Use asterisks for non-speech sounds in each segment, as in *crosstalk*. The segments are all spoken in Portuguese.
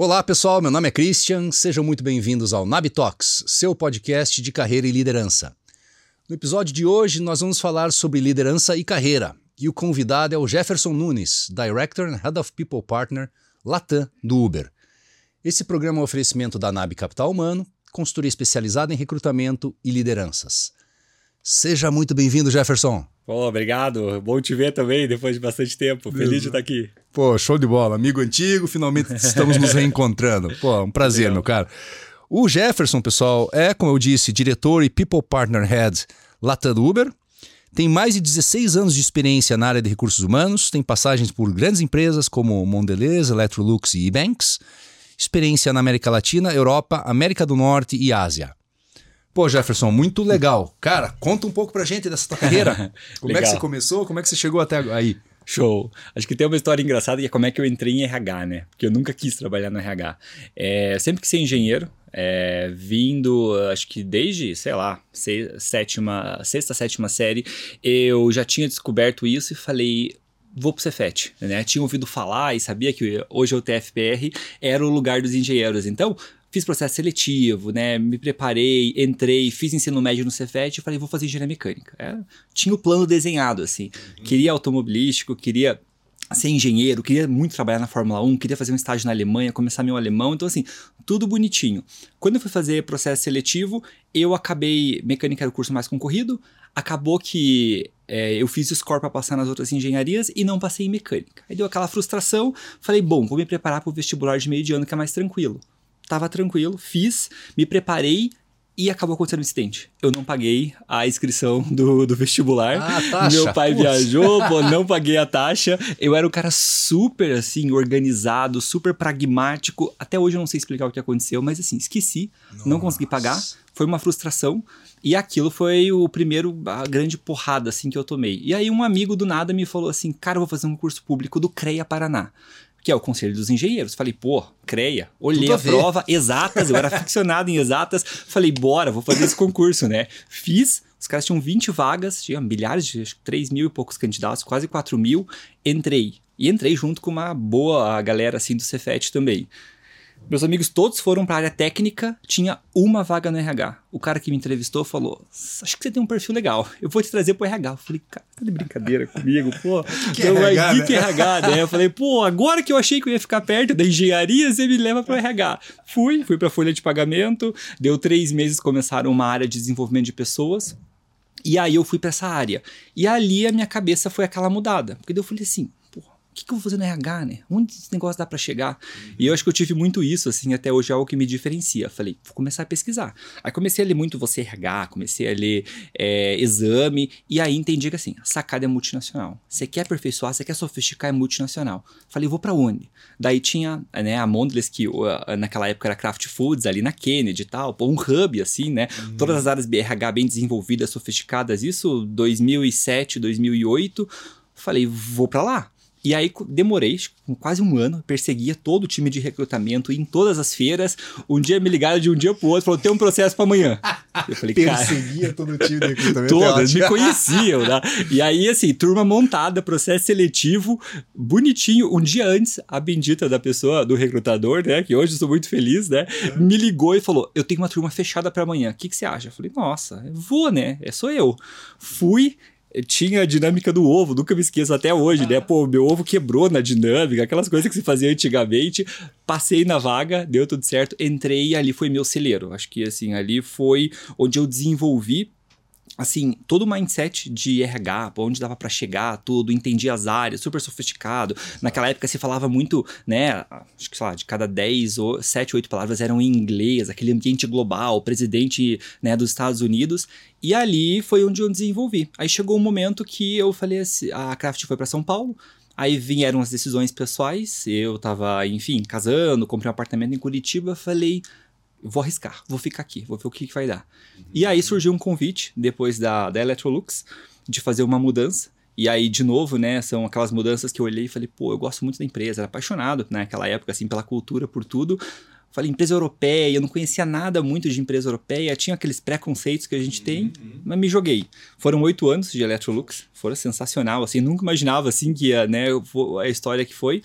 Olá pessoal, meu nome é Christian, sejam muito bem-vindos ao Nab Talks, seu podcast de carreira e liderança. No episódio de hoje nós vamos falar sobre liderança e carreira, e o convidado é o Jefferson Nunes, Director and Head of People Partner Latam do Uber. Esse programa é um oferecimento da NAB Capital Humano, consultoria especializada em recrutamento e lideranças. Seja muito bem-vindo, Jefferson. Pô, obrigado. Bom te ver também depois de bastante tempo. Feliz de estar aqui. Pô, show de bola. Amigo antigo, finalmente estamos nos *laughs* reencontrando. Pô, um prazer, Legal. meu cara. O Jefferson, pessoal, é, como eu disse, diretor e People Partner Head Latam do Uber. Tem mais de 16 anos de experiência na área de recursos humanos, tem passagens por grandes empresas como Mondelez, Electrolux e Ebanks, experiência na América Latina, Europa, América do Norte e Ásia. Pô, Jefferson, muito legal. Cara, conta um pouco pra gente dessa tua carreira. *laughs* Como é que você começou? Como é que você chegou até aí? Show. Acho que tem uma história engraçada que é como é que eu entrei em RH, né? Porque eu nunca quis trabalhar no RH. É, sempre que ser engenheiro, é, vindo, acho que desde, sei lá, se, sétima, sexta, sétima série, eu já tinha descoberto isso e falei, vou pro Cefet, né? Tinha ouvido falar e sabia que hoje o TFPR era o lugar dos engenheiros. Então, fiz processo seletivo, né? Me preparei, entrei, fiz ensino médio no Cefet e falei, vou fazer engenharia mecânica. É, tinha o plano desenhado, assim. Uhum. Queria automobilístico, queria ser engenheiro, queria muito trabalhar na Fórmula 1, queria fazer um estágio na Alemanha, começar meu alemão, então assim, tudo bonitinho. Quando eu fui fazer processo seletivo, eu acabei, mecânica era o curso mais concorrido, acabou que é, eu fiz score para passar nas outras engenharias e não passei em mecânica. Aí deu aquela frustração, falei, bom, vou me preparar para o vestibular de meio de ano que é mais tranquilo tava tranquilo, fiz, me preparei e acabou acontecendo um incidente. Eu não paguei a inscrição do, do vestibular. Ah, taxa. Meu pai viajou, *laughs* pô, não paguei a taxa. Eu era um cara super, assim, organizado, super pragmático. Até hoje eu não sei explicar o que aconteceu, mas assim, esqueci, Nossa. não consegui pagar. Foi uma frustração. E aquilo foi o primeiro, a grande porrada, assim, que eu tomei. E aí um amigo do nada me falou assim, cara, eu vou fazer um curso público do CREA Paraná que é o Conselho dos Engenheiros. Falei, pô, creia. Olhei a, a prova, exatas, eu era ficcionado em exatas. Falei, bora, vou fazer esse concurso, né? Fiz, os caras tinham 20 vagas, tinha milhares de, 3 mil e poucos candidatos, quase 4 mil. Entrei. E entrei junto com uma boa galera, assim, do Cefet também. Meus amigos todos foram para a área técnica, tinha uma vaga no RH. O cara que me entrevistou falou: Acho que você tem um perfil legal, eu vou te trazer pro RH. Eu falei: Cara, tá de brincadeira comigo, pô. *laughs* que, que é RH? Que, que é RH, né? Eu falei: Pô, agora que eu achei que eu ia ficar perto da engenharia, você me leva pro RH. Fui, fui pra folha de pagamento, deu três meses, começaram uma área de desenvolvimento de pessoas. E aí eu fui para essa área. E ali a minha cabeça foi aquela mudada. Porque eu falei assim: que, que eu vou fazer no RH, né? Onde esse negócio dá para chegar? Uhum. E eu acho que eu tive muito isso, assim, até hoje é algo que me diferencia. Falei, vou começar a pesquisar. Aí comecei a ler muito você RH, comecei a ler é, exame, e aí entendi que assim, a sacada é multinacional. Você quer aperfeiçoar, você quer sofisticar, é multinacional. Falei, vou para onde? Daí tinha né, a Mondelez, que naquela época era Kraft Foods, ali na Kennedy e tal, um hub, assim, né? Uhum. Todas as áreas RH bem desenvolvidas, sofisticadas, isso 2007, 2008. Falei, vou para lá. E aí demorei quase um ano, perseguia todo o time de recrutamento em todas as feiras. Um dia me ligaram de um dia pro outro, falou: tem um processo para amanhã. Eu falei, perseguia todo o time de recrutamento. Todas, me conheciam, né? E aí, assim, turma montada, processo seletivo, bonitinho. Um dia antes, a bendita da pessoa, do recrutador, né? Que hoje eu sou muito feliz, né? É. Me ligou e falou: Eu tenho uma turma fechada para amanhã. O que, que você acha? Eu falei, nossa, vou, né? É sou eu. Fui tinha a dinâmica do ovo, nunca me esqueço até hoje, né? Pô, meu ovo quebrou na dinâmica, aquelas coisas que se fazia antigamente. Passei na vaga, deu tudo certo, entrei e ali foi meu celeiro. Acho que assim, ali foi onde eu desenvolvi assim, todo o mindset de RH, onde dava para chegar, tudo, entendia as áreas, super sofisticado. Naquela época se falava muito, né, acho que sei lá, de cada 10 ou 7, 8 palavras eram em inglês, aquele ambiente global, presidente, né, dos Estados Unidos. E ali foi onde eu desenvolvi. Aí chegou um momento que eu falei assim, a Craft foi para São Paulo, Aí vieram as decisões pessoais, eu tava, enfim, casando, comprei um apartamento em Curitiba, falei, vou arriscar, vou ficar aqui, vou ver o que, que vai dar. Uhum. E aí surgiu um convite, depois da, da Electrolux, de fazer uma mudança. E aí, de novo, né, são aquelas mudanças que eu olhei e falei, pô, eu gosto muito da empresa, era apaixonado né, naquela época, assim, pela cultura, por tudo. Falei, empresa europeia, eu não conhecia nada muito de empresa europeia, tinha aqueles preconceitos que a gente tem, uhum. mas me joguei. Foram oito anos de Electrolux, foram sensacional, assim, nunca imaginava, assim, que ia, né, a história que foi.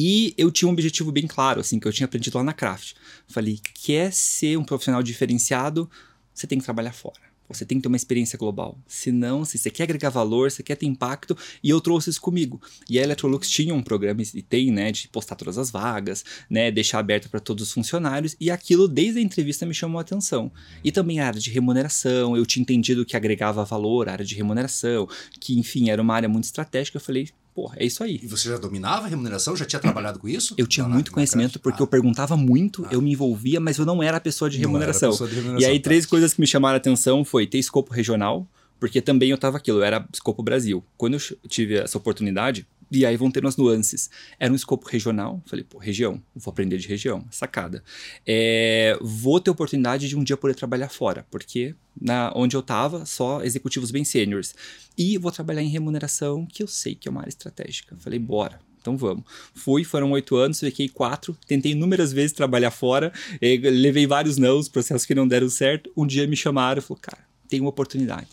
E eu tinha um objetivo bem claro, assim, que eu tinha aprendido lá na Craft. Falei, quer ser um profissional diferenciado, você tem que trabalhar fora. Você tem que ter uma experiência global. Senão, se você quer agregar valor, você quer ter impacto, e eu trouxe isso comigo. E a Electrolux tinha um programa, e tem, né, de postar todas as vagas, né, deixar aberto para todos os funcionários, e aquilo desde a entrevista me chamou a atenção. E também a área de remuneração, eu tinha entendido que agregava valor, a área de remuneração, que, enfim, era uma área muito estratégica. Eu falei, pô, é isso aí. E você já dominava a remuneração? Já tinha trabalhado com isso? Eu tinha não, muito conhecimento porque ah. eu perguntava muito, ah. eu me envolvia, mas eu não era pessoa de remuneração. Pessoa de remuneração. E aí, tá. três coisas que me chamaram a atenção foi ter escopo regional, porque também eu estava aquilo, eu era escopo Brasil. Quando eu tive essa oportunidade, e aí vão ter as nuances. Era um escopo regional. Falei, pô, região. Vou aprender de região. Sacada. É, vou ter oportunidade de um dia poder trabalhar fora, porque na onde eu estava, só executivos bem sêniores. E vou trabalhar em remuneração, que eu sei que é uma área estratégica. Falei, bora. Então vamos. Fui, foram oito anos, fiquei quatro, tentei inúmeras vezes trabalhar fora, eh, levei vários não, processos que não deram certo. Um dia me chamaram e falaram, cara, tem uma oportunidade.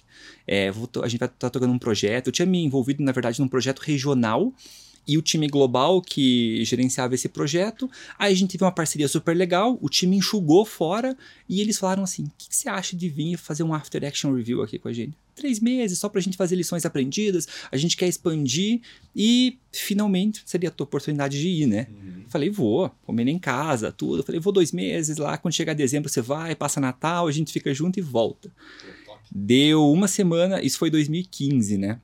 É, a gente vai estar tá tocando um projeto. Eu tinha me envolvido, na verdade, num projeto regional e o time global que gerenciava esse projeto. Aí a gente teve uma parceria super legal, o time enxugou fora e eles falaram assim: o que, que, você acha de vir fazer um After Action Review aqui com a gente? Três meses só para a gente fazer lições aprendidas, a gente quer expandir e finalmente seria a tua oportunidade de ir, né? Uhum. Falei, vou, comer em casa, tudo. Falei, vou dois meses lá, quando chegar dezembro você vai, passa Natal, a gente fica junto e volta. Deu uma semana, isso foi 2015, né?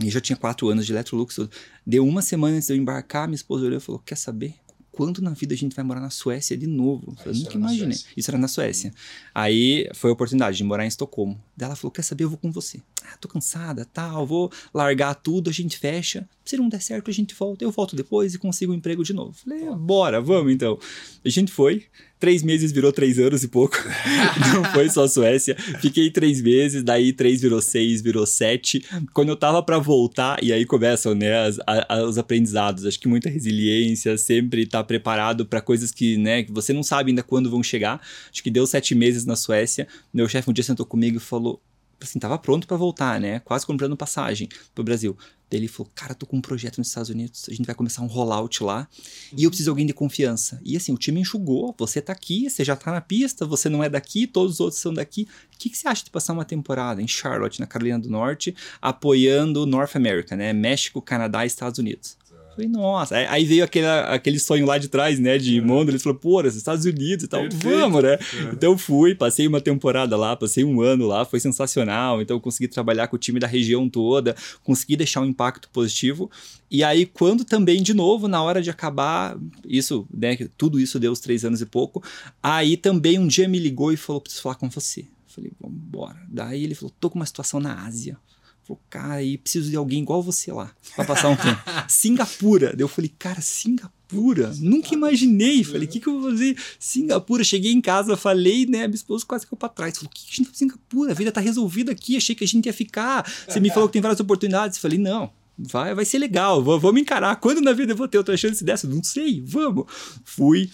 E já tinha quatro anos de Electrolux. Deu uma semana antes de eu embarcar, minha esposa olhou e falou: Quer saber? quando na vida a gente vai morar na Suécia de novo? Eu nunca imaginei. Isso era na Suécia. Aí foi a oportunidade de morar em Estocolmo. Daí ela falou: Quer saber? Eu vou com você. Ah, tô cansada, tal, vou largar tudo, a gente fecha. Se não der certo, a gente volta. Eu volto depois e consigo um emprego de novo. Falei: Bora, vamos então. A gente foi. Três meses virou três anos e pouco. *laughs* não foi só Suécia. Fiquei três meses, daí três virou seis, virou sete. Quando eu tava para voltar, e aí começam, né, as, a, os aprendizados. Acho que muita resiliência, sempre tá preparado para coisas que, né, que você não sabe ainda quando vão chegar. Acho que deu sete meses na Suécia. Meu chefe um dia sentou comigo e falou: assim, tava pronto para voltar, né? Quase comprando passagem pro Brasil. Daí ele falou, cara, tô com um projeto nos Estados Unidos, a gente vai começar um rollout lá uhum. e eu preciso de alguém de confiança. E assim, o time enxugou, você tá aqui, você já tá na pista, você não é daqui, todos os outros são daqui. O que, que você acha de passar uma temporada em Charlotte, na Carolina do Norte, apoiando North America, né? México, Canadá e Estados Unidos? Falei, nossa. Aí veio aquele, aquele sonho lá de trás, né? De é. Mondra. Eles falaram, pô, os Estados Unidos e tal. Perfeito. Vamos, né? É. Então fui, passei uma temporada lá, passei um ano lá, foi sensacional. Então consegui trabalhar com o time da região toda, consegui deixar um impacto positivo. E aí, quando também, de novo, na hora de acabar, isso, né? Tudo isso deu os três anos e pouco. Aí também um dia me ligou e falou: preciso falar com você. Falei, vamos embora. Daí ele falou: tô com uma situação na Ásia. Falou, cara, e preciso de alguém igual você lá, pra passar um tempo. *laughs* Singapura. Daí eu falei, cara, Singapura? Nunca imaginei. Falei, o que, que eu vou fazer? Singapura. Cheguei em casa, falei, né? Minha esposa quase ficou pra trás. Falou, o que, que a gente vai pra Singapura? A vida tá resolvida aqui. Achei que a gente ia ficar. Você me falou que tem várias oportunidades. Falei, não. Vai, vai ser legal, vamos encarar. Quando na vida eu vou ter outra chance dessa? Não sei, vamos. Fui,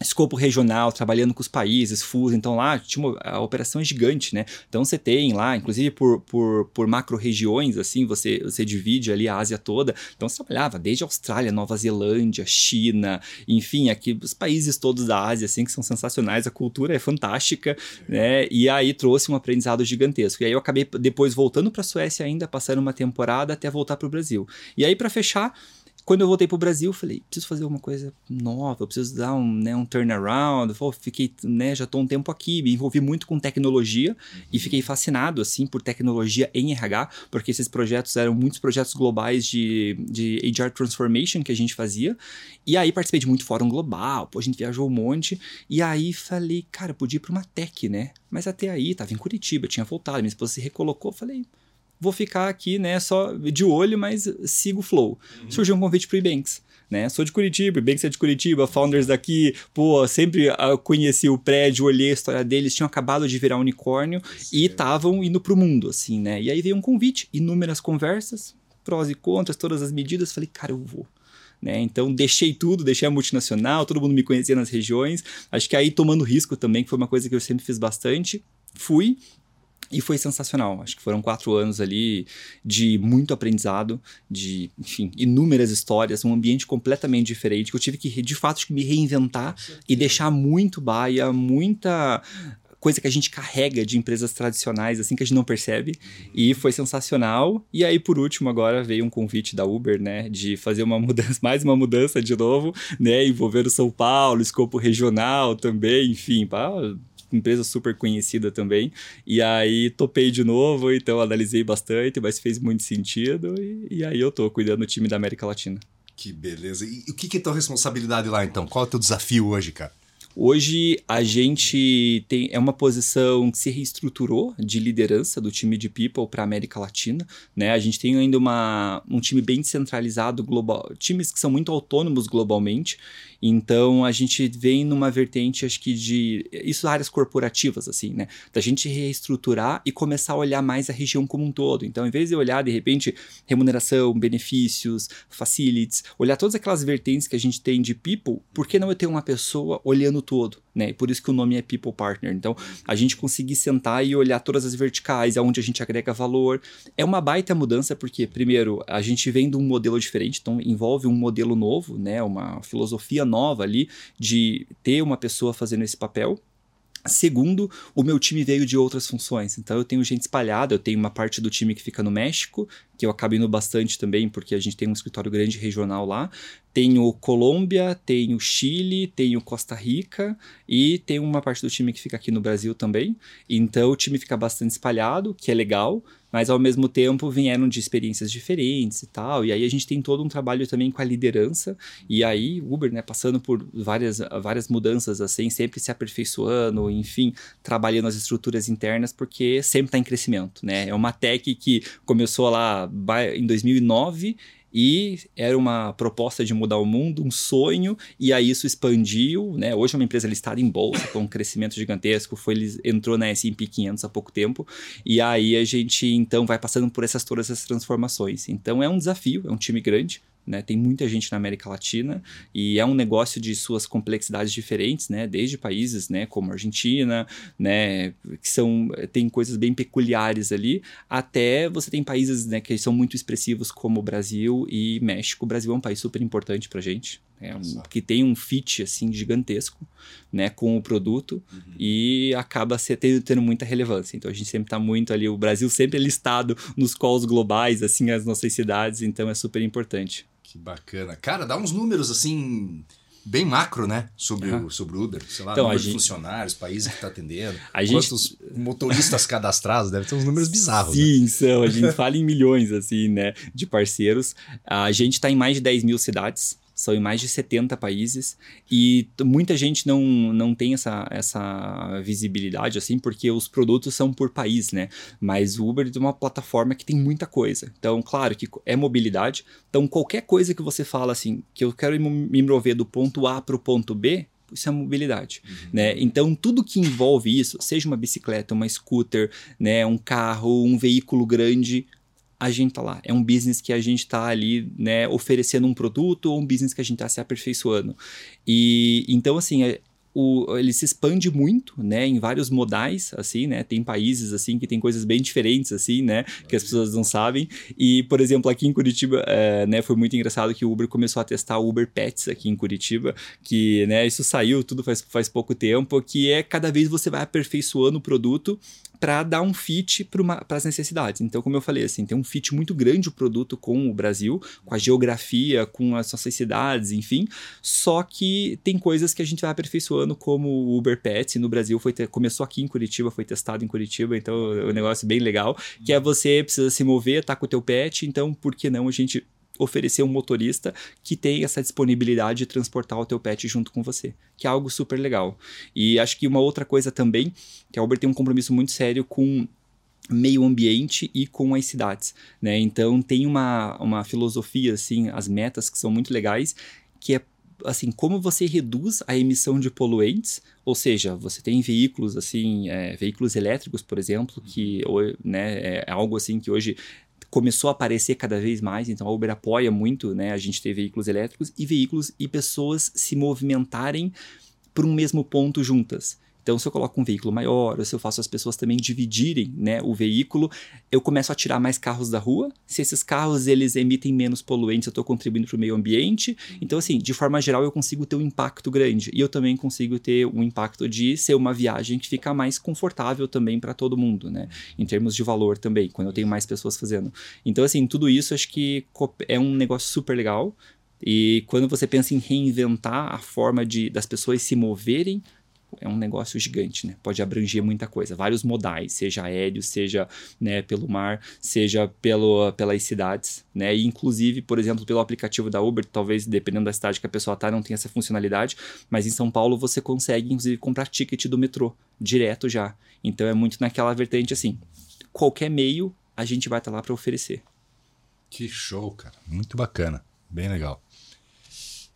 escopo regional, trabalhando com os países, FUS, então lá tinha uma, a operação é gigante, né? Então você tem lá, inclusive por, por, por macro-regiões, assim, você, você divide ali a Ásia toda. Então você trabalhava desde Austrália, Nova Zelândia, China, enfim, aqui os países todos da Ásia, assim, que são sensacionais, a cultura é fantástica, né? E aí trouxe um aprendizado gigantesco. E aí eu acabei depois voltando para a Suécia ainda, passando uma temporada até voltar para o Brasil. E aí para fechar, quando eu voltei pro Brasil, falei, preciso fazer alguma coisa nova, preciso dar um, né, um turnaround. Eu fiquei, né, já tô um tempo aqui, me envolvi muito com tecnologia uhum. e fiquei fascinado, assim, por tecnologia em RH, porque esses projetos eram muitos projetos globais de, de HR Transformation que a gente fazia. E aí participei de muito fórum global, pô, a gente viajou um monte. E aí falei, cara, podia ir pra uma tech, né? Mas até aí, tava em Curitiba, tinha voltado, minha esposa se recolocou, falei vou ficar aqui, né, só de olho, mas sigo o flow. Uhum. Surgiu um convite para o Ebanks. Né? Sou de Curitiba, Ebanks é de Curitiba, founders daqui, pô, sempre uh, conheci o prédio, olhei a história deles, tinham acabado de virar unicórnio e estavam indo para o mundo, assim, né? E aí veio um convite, inúmeras conversas, prós e contras, todas as medidas, falei, cara, eu vou. Né? Então deixei tudo, deixei a multinacional, todo mundo me conhecia nas regiões. Acho que aí tomando risco também, que foi uma coisa que eu sempre fiz bastante. Fui, E foi sensacional. Acho que foram quatro anos ali de muito aprendizado, de, enfim, inúmeras histórias, um ambiente completamente diferente, que eu tive que, de fato, me reinventar e deixar muito baia, muita coisa que a gente carrega de empresas tradicionais, assim, que a gente não percebe. E foi sensacional. E aí, por último, agora veio um convite da Uber, né, de fazer uma mudança, *laughs* mais uma mudança de novo, né, envolvendo São Paulo, escopo regional também, enfim, pá, empresa super conhecida também. E aí topei de novo, então analisei bastante, mas fez muito sentido. E, e aí eu tô cuidando do time da América Latina. Que beleza. E o que, que é tua responsabilidade lá, então? Qual é o teu desafio hoje, cara? Hoje a gente tem é uma posição que se reestruturou de liderança do time de people para a América Latina, né? A gente tem ainda uma, um time bem descentralizado global, times que são muito autônomos globalmente então a gente vem numa vertente, acho que de. Isso áreas corporativas, assim, né? Da gente reestruturar e começar a olhar mais a região como um todo. Então, em vez de olhar, de repente, remuneração, benefícios, facilities, olhar todas aquelas vertentes que a gente tem de people, por que não eu ter uma pessoa olhando todo? Né? Por isso que o nome é People Partner. Então, a gente conseguir sentar e olhar todas as verticais, aonde a gente agrega valor. É uma baita mudança, porque, primeiro, a gente vem de um modelo diferente, então envolve um modelo novo, né? uma filosofia nova ali de ter uma pessoa fazendo esse papel. Segundo, o meu time veio de outras funções. Então eu tenho gente espalhada, eu tenho uma parte do time que fica no México, que eu acabo indo bastante também, porque a gente tem um escritório grande regional lá. Tenho Colômbia, tenho Chile, tenho Costa Rica e tem uma parte do time que fica aqui no Brasil também. Então o time fica bastante espalhado, que é legal, mas ao mesmo tempo vieram de experiências diferentes e tal. E aí a gente tem todo um trabalho também com a liderança. E aí Uber, né, passando por várias, várias mudanças assim, sempre se aperfeiçoando, enfim, trabalhando as estruturas internas, porque sempre está em crescimento, né? É uma tech que começou lá em 2009 e era uma proposta de mudar o mundo, um sonho, e aí isso expandiu, né? Hoje é uma empresa listada em bolsa, com um crescimento gigantesco, foi entrou na S&P 500 há pouco tempo, e aí a gente então vai passando por essas todas essas transformações. Então é um desafio, é um time grande, né? Tem muita gente na América Latina e é um negócio de suas complexidades diferentes, né? Desde países, né, como Argentina, né, que são tem coisas bem peculiares ali, até você tem países, né, que são muito expressivos como o Brasil e México. O Brasil é um país super importante para gente, é um, que tem um fit assim gigantesco, né, com o produto uhum. e acaba se, tendo, tendo, muita relevância. Então a gente sempre está muito ali, o Brasil sempre é listado nos calls globais, assim, as nossas cidades, então é super importante. Que bacana. Cara, dá uns números assim bem macro, né? Sobre, uhum. o, sobre o Uber. Sei lá, então, número gente... de funcionários, países que está atendendo, *laughs* a quantos gente... motoristas cadastrados, deve ter uns números bizarros. Né? Sim, né? são. A gente fala em milhões, assim, né? De parceiros. A gente está em mais de 10 mil cidades são em mais de 70 países e muita gente não, não tem essa, essa visibilidade assim, porque os produtos são por país, né? Mas o Uber é uma plataforma que tem muita coisa. Então, claro que é mobilidade. Então, qualquer coisa que você fala assim, que eu quero me mover do ponto A para o ponto B, isso é mobilidade, uhum. né? Então tudo que envolve isso, seja uma bicicleta, uma scooter, né, um carro, um veículo grande, a gente tá lá. É um business que a gente tá ali, né, oferecendo um produto ou um business que a gente tá se aperfeiçoando. E então, assim, é, o, ele se expande muito, né, em vários modais, assim, né, tem países, assim, que tem coisas bem diferentes, assim, né, que as pessoas não sabem, e, por exemplo, aqui em Curitiba, é, né, foi muito engraçado que o Uber começou a testar o Uber Pets aqui em Curitiba, que, né, isso saiu tudo faz, faz pouco tempo, que é cada vez você vai aperfeiçoando o produto para dar um fit para as necessidades. Então, como eu falei, assim, tem um fit muito grande o produto com o Brasil, com a geografia, com as suas cidades, enfim. Só que tem coisas que a gente vai aperfeiçoando, como o Uber Pets, no Brasil foi ter, começou aqui em Curitiba, foi testado em Curitiba, então é um negócio bem legal, que é você precisa se mover, tá com o teu pet, então por que não a gente oferecer um motorista que tem essa disponibilidade de transportar o teu pet junto com você, que é algo super legal. E acho que uma outra coisa também, que a Uber tem um compromisso muito sério com meio ambiente e com as cidades, né? Então tem uma, uma filosofia assim, as metas que são muito legais, que é assim como você reduz a emissão de poluentes, ou seja, você tem veículos assim, é, veículos elétricos, por exemplo, que né, é algo assim que hoje começou a aparecer cada vez mais, então a Uber apoia muito, né, a gente ter veículos elétricos e veículos e pessoas se movimentarem por um mesmo ponto juntas. Então, se eu coloco um veículo maior, ou se eu faço as pessoas também dividirem né, o veículo, eu começo a tirar mais carros da rua. Se esses carros eles emitem menos poluentes, eu estou contribuindo para o meio ambiente. Então, assim, de forma geral, eu consigo ter um impacto grande. E eu também consigo ter um impacto de ser uma viagem que fica mais confortável também para todo mundo, né? Em termos de valor também, quando eu tenho mais pessoas fazendo. Então, assim, tudo isso acho que é um negócio super legal. E quando você pensa em reinventar a forma de, das pessoas se moverem, é um negócio gigante, né? Pode abranger muita coisa, vários modais, seja aéreo, seja né, pelo mar, seja pelo, pelas cidades, né? E inclusive, por exemplo, pelo aplicativo da Uber, talvez dependendo da cidade que a pessoa está, não tenha essa funcionalidade, mas em São Paulo você consegue, inclusive, comprar ticket do metrô direto já. Então é muito naquela vertente assim, qualquer meio a gente vai estar tá lá para oferecer. Que show, cara. Muito bacana. Bem legal.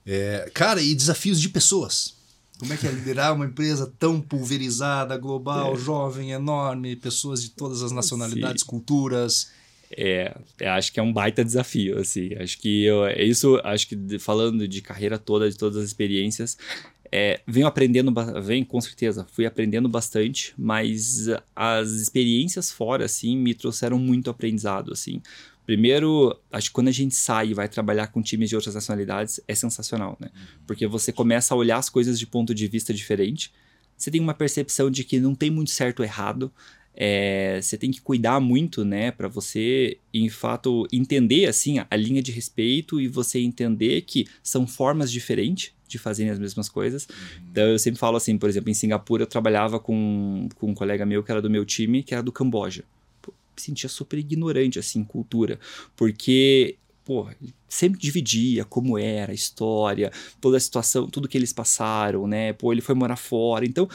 É, cara, e desafios de pessoas? Como é que é liderar uma empresa tão pulverizada, global, é. jovem, enorme, pessoas de todas as nacionalidades, Sim. culturas? É, é, acho que é um baita desafio, assim. Acho que eu, é isso, acho que falando de carreira toda, de todas as experiências, é, venho aprendendo, vem com certeza, fui aprendendo bastante, mas as experiências fora, assim, me trouxeram muito aprendizado, assim. Primeiro, acho que quando a gente sai e vai trabalhar com times de outras nacionalidades, é sensacional, né? Uhum. Porque você começa a olhar as coisas de ponto de vista diferente. Você tem uma percepção de que não tem muito certo ou errado. É, você tem que cuidar muito, né, para você, em fato, entender assim a linha de respeito e você entender que são formas diferentes de fazerem as mesmas coisas. Uhum. Então eu sempre falo assim, por exemplo, em Singapura eu trabalhava com, com um colega meu que era do meu time, que era do Camboja sentia super ignorante, assim, cultura. Porque, pô, sempre dividia como era a história, toda a situação, tudo que eles passaram, né? Pô, ele foi morar fora. Então,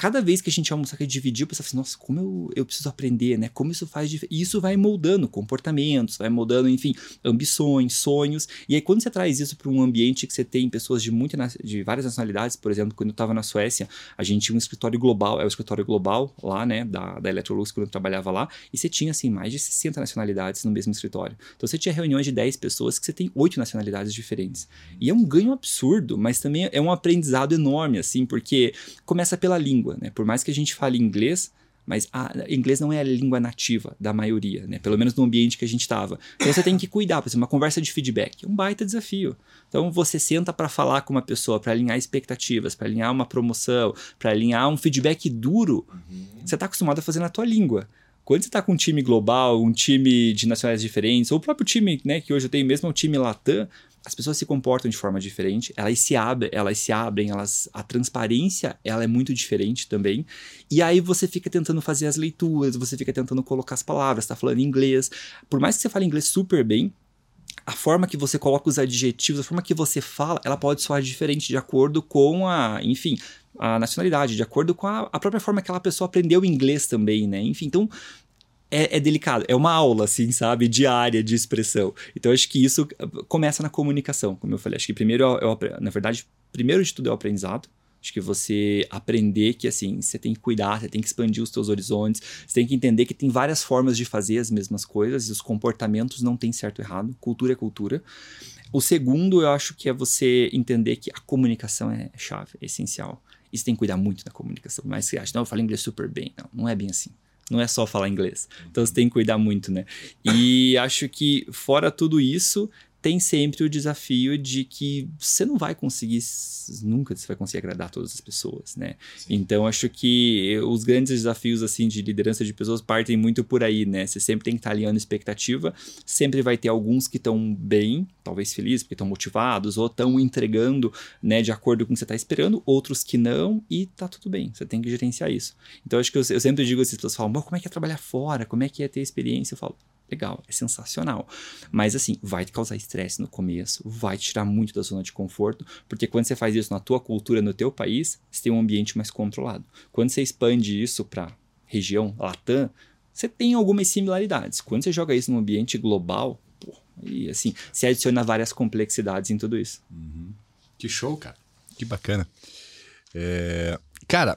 cada vez que a gente almoçar, que dividir, eu pensava assim, nossa, como eu, eu preciso aprender, né? Como isso faz diferença? E isso vai moldando comportamentos, vai moldando, enfim, ambições, sonhos. E aí, quando você traz isso para um ambiente que você tem pessoas de, muito, de várias nacionalidades, por exemplo, quando eu estava na Suécia, a gente tinha um escritório global, é o escritório global lá, né, da, da Electrolux, quando eu trabalhava lá, e você tinha, assim, mais de 60 nacionalidades no mesmo escritório. Então, você tinha reuniões de 10 pessoas que você tem oito nacionalidades diferentes. E é um ganho absurdo, mas também é um aprendizado enorme, assim, porque começa pela língua língua, né? Por mais que a gente fale inglês, mas a, inglês não é a língua nativa da maioria, né? Pelo menos no ambiente que a gente estava. Então você tem que cuidar, por exemplo, uma conversa de feedback, é um baita desafio. Então você senta para falar com uma pessoa, para alinhar expectativas, para alinhar uma promoção, para alinhar um feedback duro. Uhum. Você está acostumado a fazer na tua língua. Quando você está com um time global, um time de nacionalidades diferentes, ou o próprio time, né, que hoje eu tenho mesmo, é um time Latam, as pessoas se comportam de forma diferente, elas se abrem, elas se abrem, elas a transparência, ela é muito diferente também. E aí você fica tentando fazer as leituras, você fica tentando colocar as palavras, tá falando inglês. Por mais que você fale inglês super bem, a forma que você coloca os adjetivos, a forma que você fala, ela pode soar diferente de acordo com a, enfim, a nacionalidade, de acordo com a, a própria forma que aquela pessoa aprendeu inglês também, né? Enfim, então é, é, delicado. É uma aula, assim, sabe? Diária de expressão. Então, acho que isso começa na comunicação, como eu falei. Acho que primeiro, eu, na verdade, primeiro de tudo é o aprendizado. Acho que você aprender que, assim, você tem que cuidar, você tem que expandir os seus horizontes, você tem que entender que tem várias formas de fazer as mesmas coisas e os comportamentos não tem certo e errado. Cultura é cultura. O segundo, eu acho que é você entender que a comunicação é chave, é essencial. E você tem que cuidar muito da comunicação. Mas você acha, não, eu falo inglês super bem. Não, não é bem assim não é só falar inglês. Então você tem que cuidar muito, né? E acho que fora tudo isso, tem sempre o desafio de que você não vai conseguir, nunca você vai conseguir agradar todas as pessoas, né? Sim. Então, acho que os grandes desafios, assim, de liderança de pessoas partem muito por aí, né? Você sempre tem que estar alinhando expectativa, sempre vai ter alguns que estão bem, talvez felizes, porque estão motivados, ou estão entregando, né, de acordo com o que você está esperando, outros que não, e tá tudo bem, você tem que gerenciar isso. Então, acho que eu, eu sempre digo assim, as pessoas falam, como é que é trabalhar fora? Como é que é ter experiência? Eu falo, legal, é sensacional. Mas assim, vai te causar estresse no começo, vai te tirar muito da zona de conforto, porque quando você faz isso na tua cultura, no teu país, você tem um ambiente mais controlado. Quando você expande isso para região Latam, você tem algumas similaridades. Quando você joga isso num ambiente global, pô, e assim, se adiciona várias complexidades em tudo isso. Uhum. Que show, cara. Que bacana. É... Cara,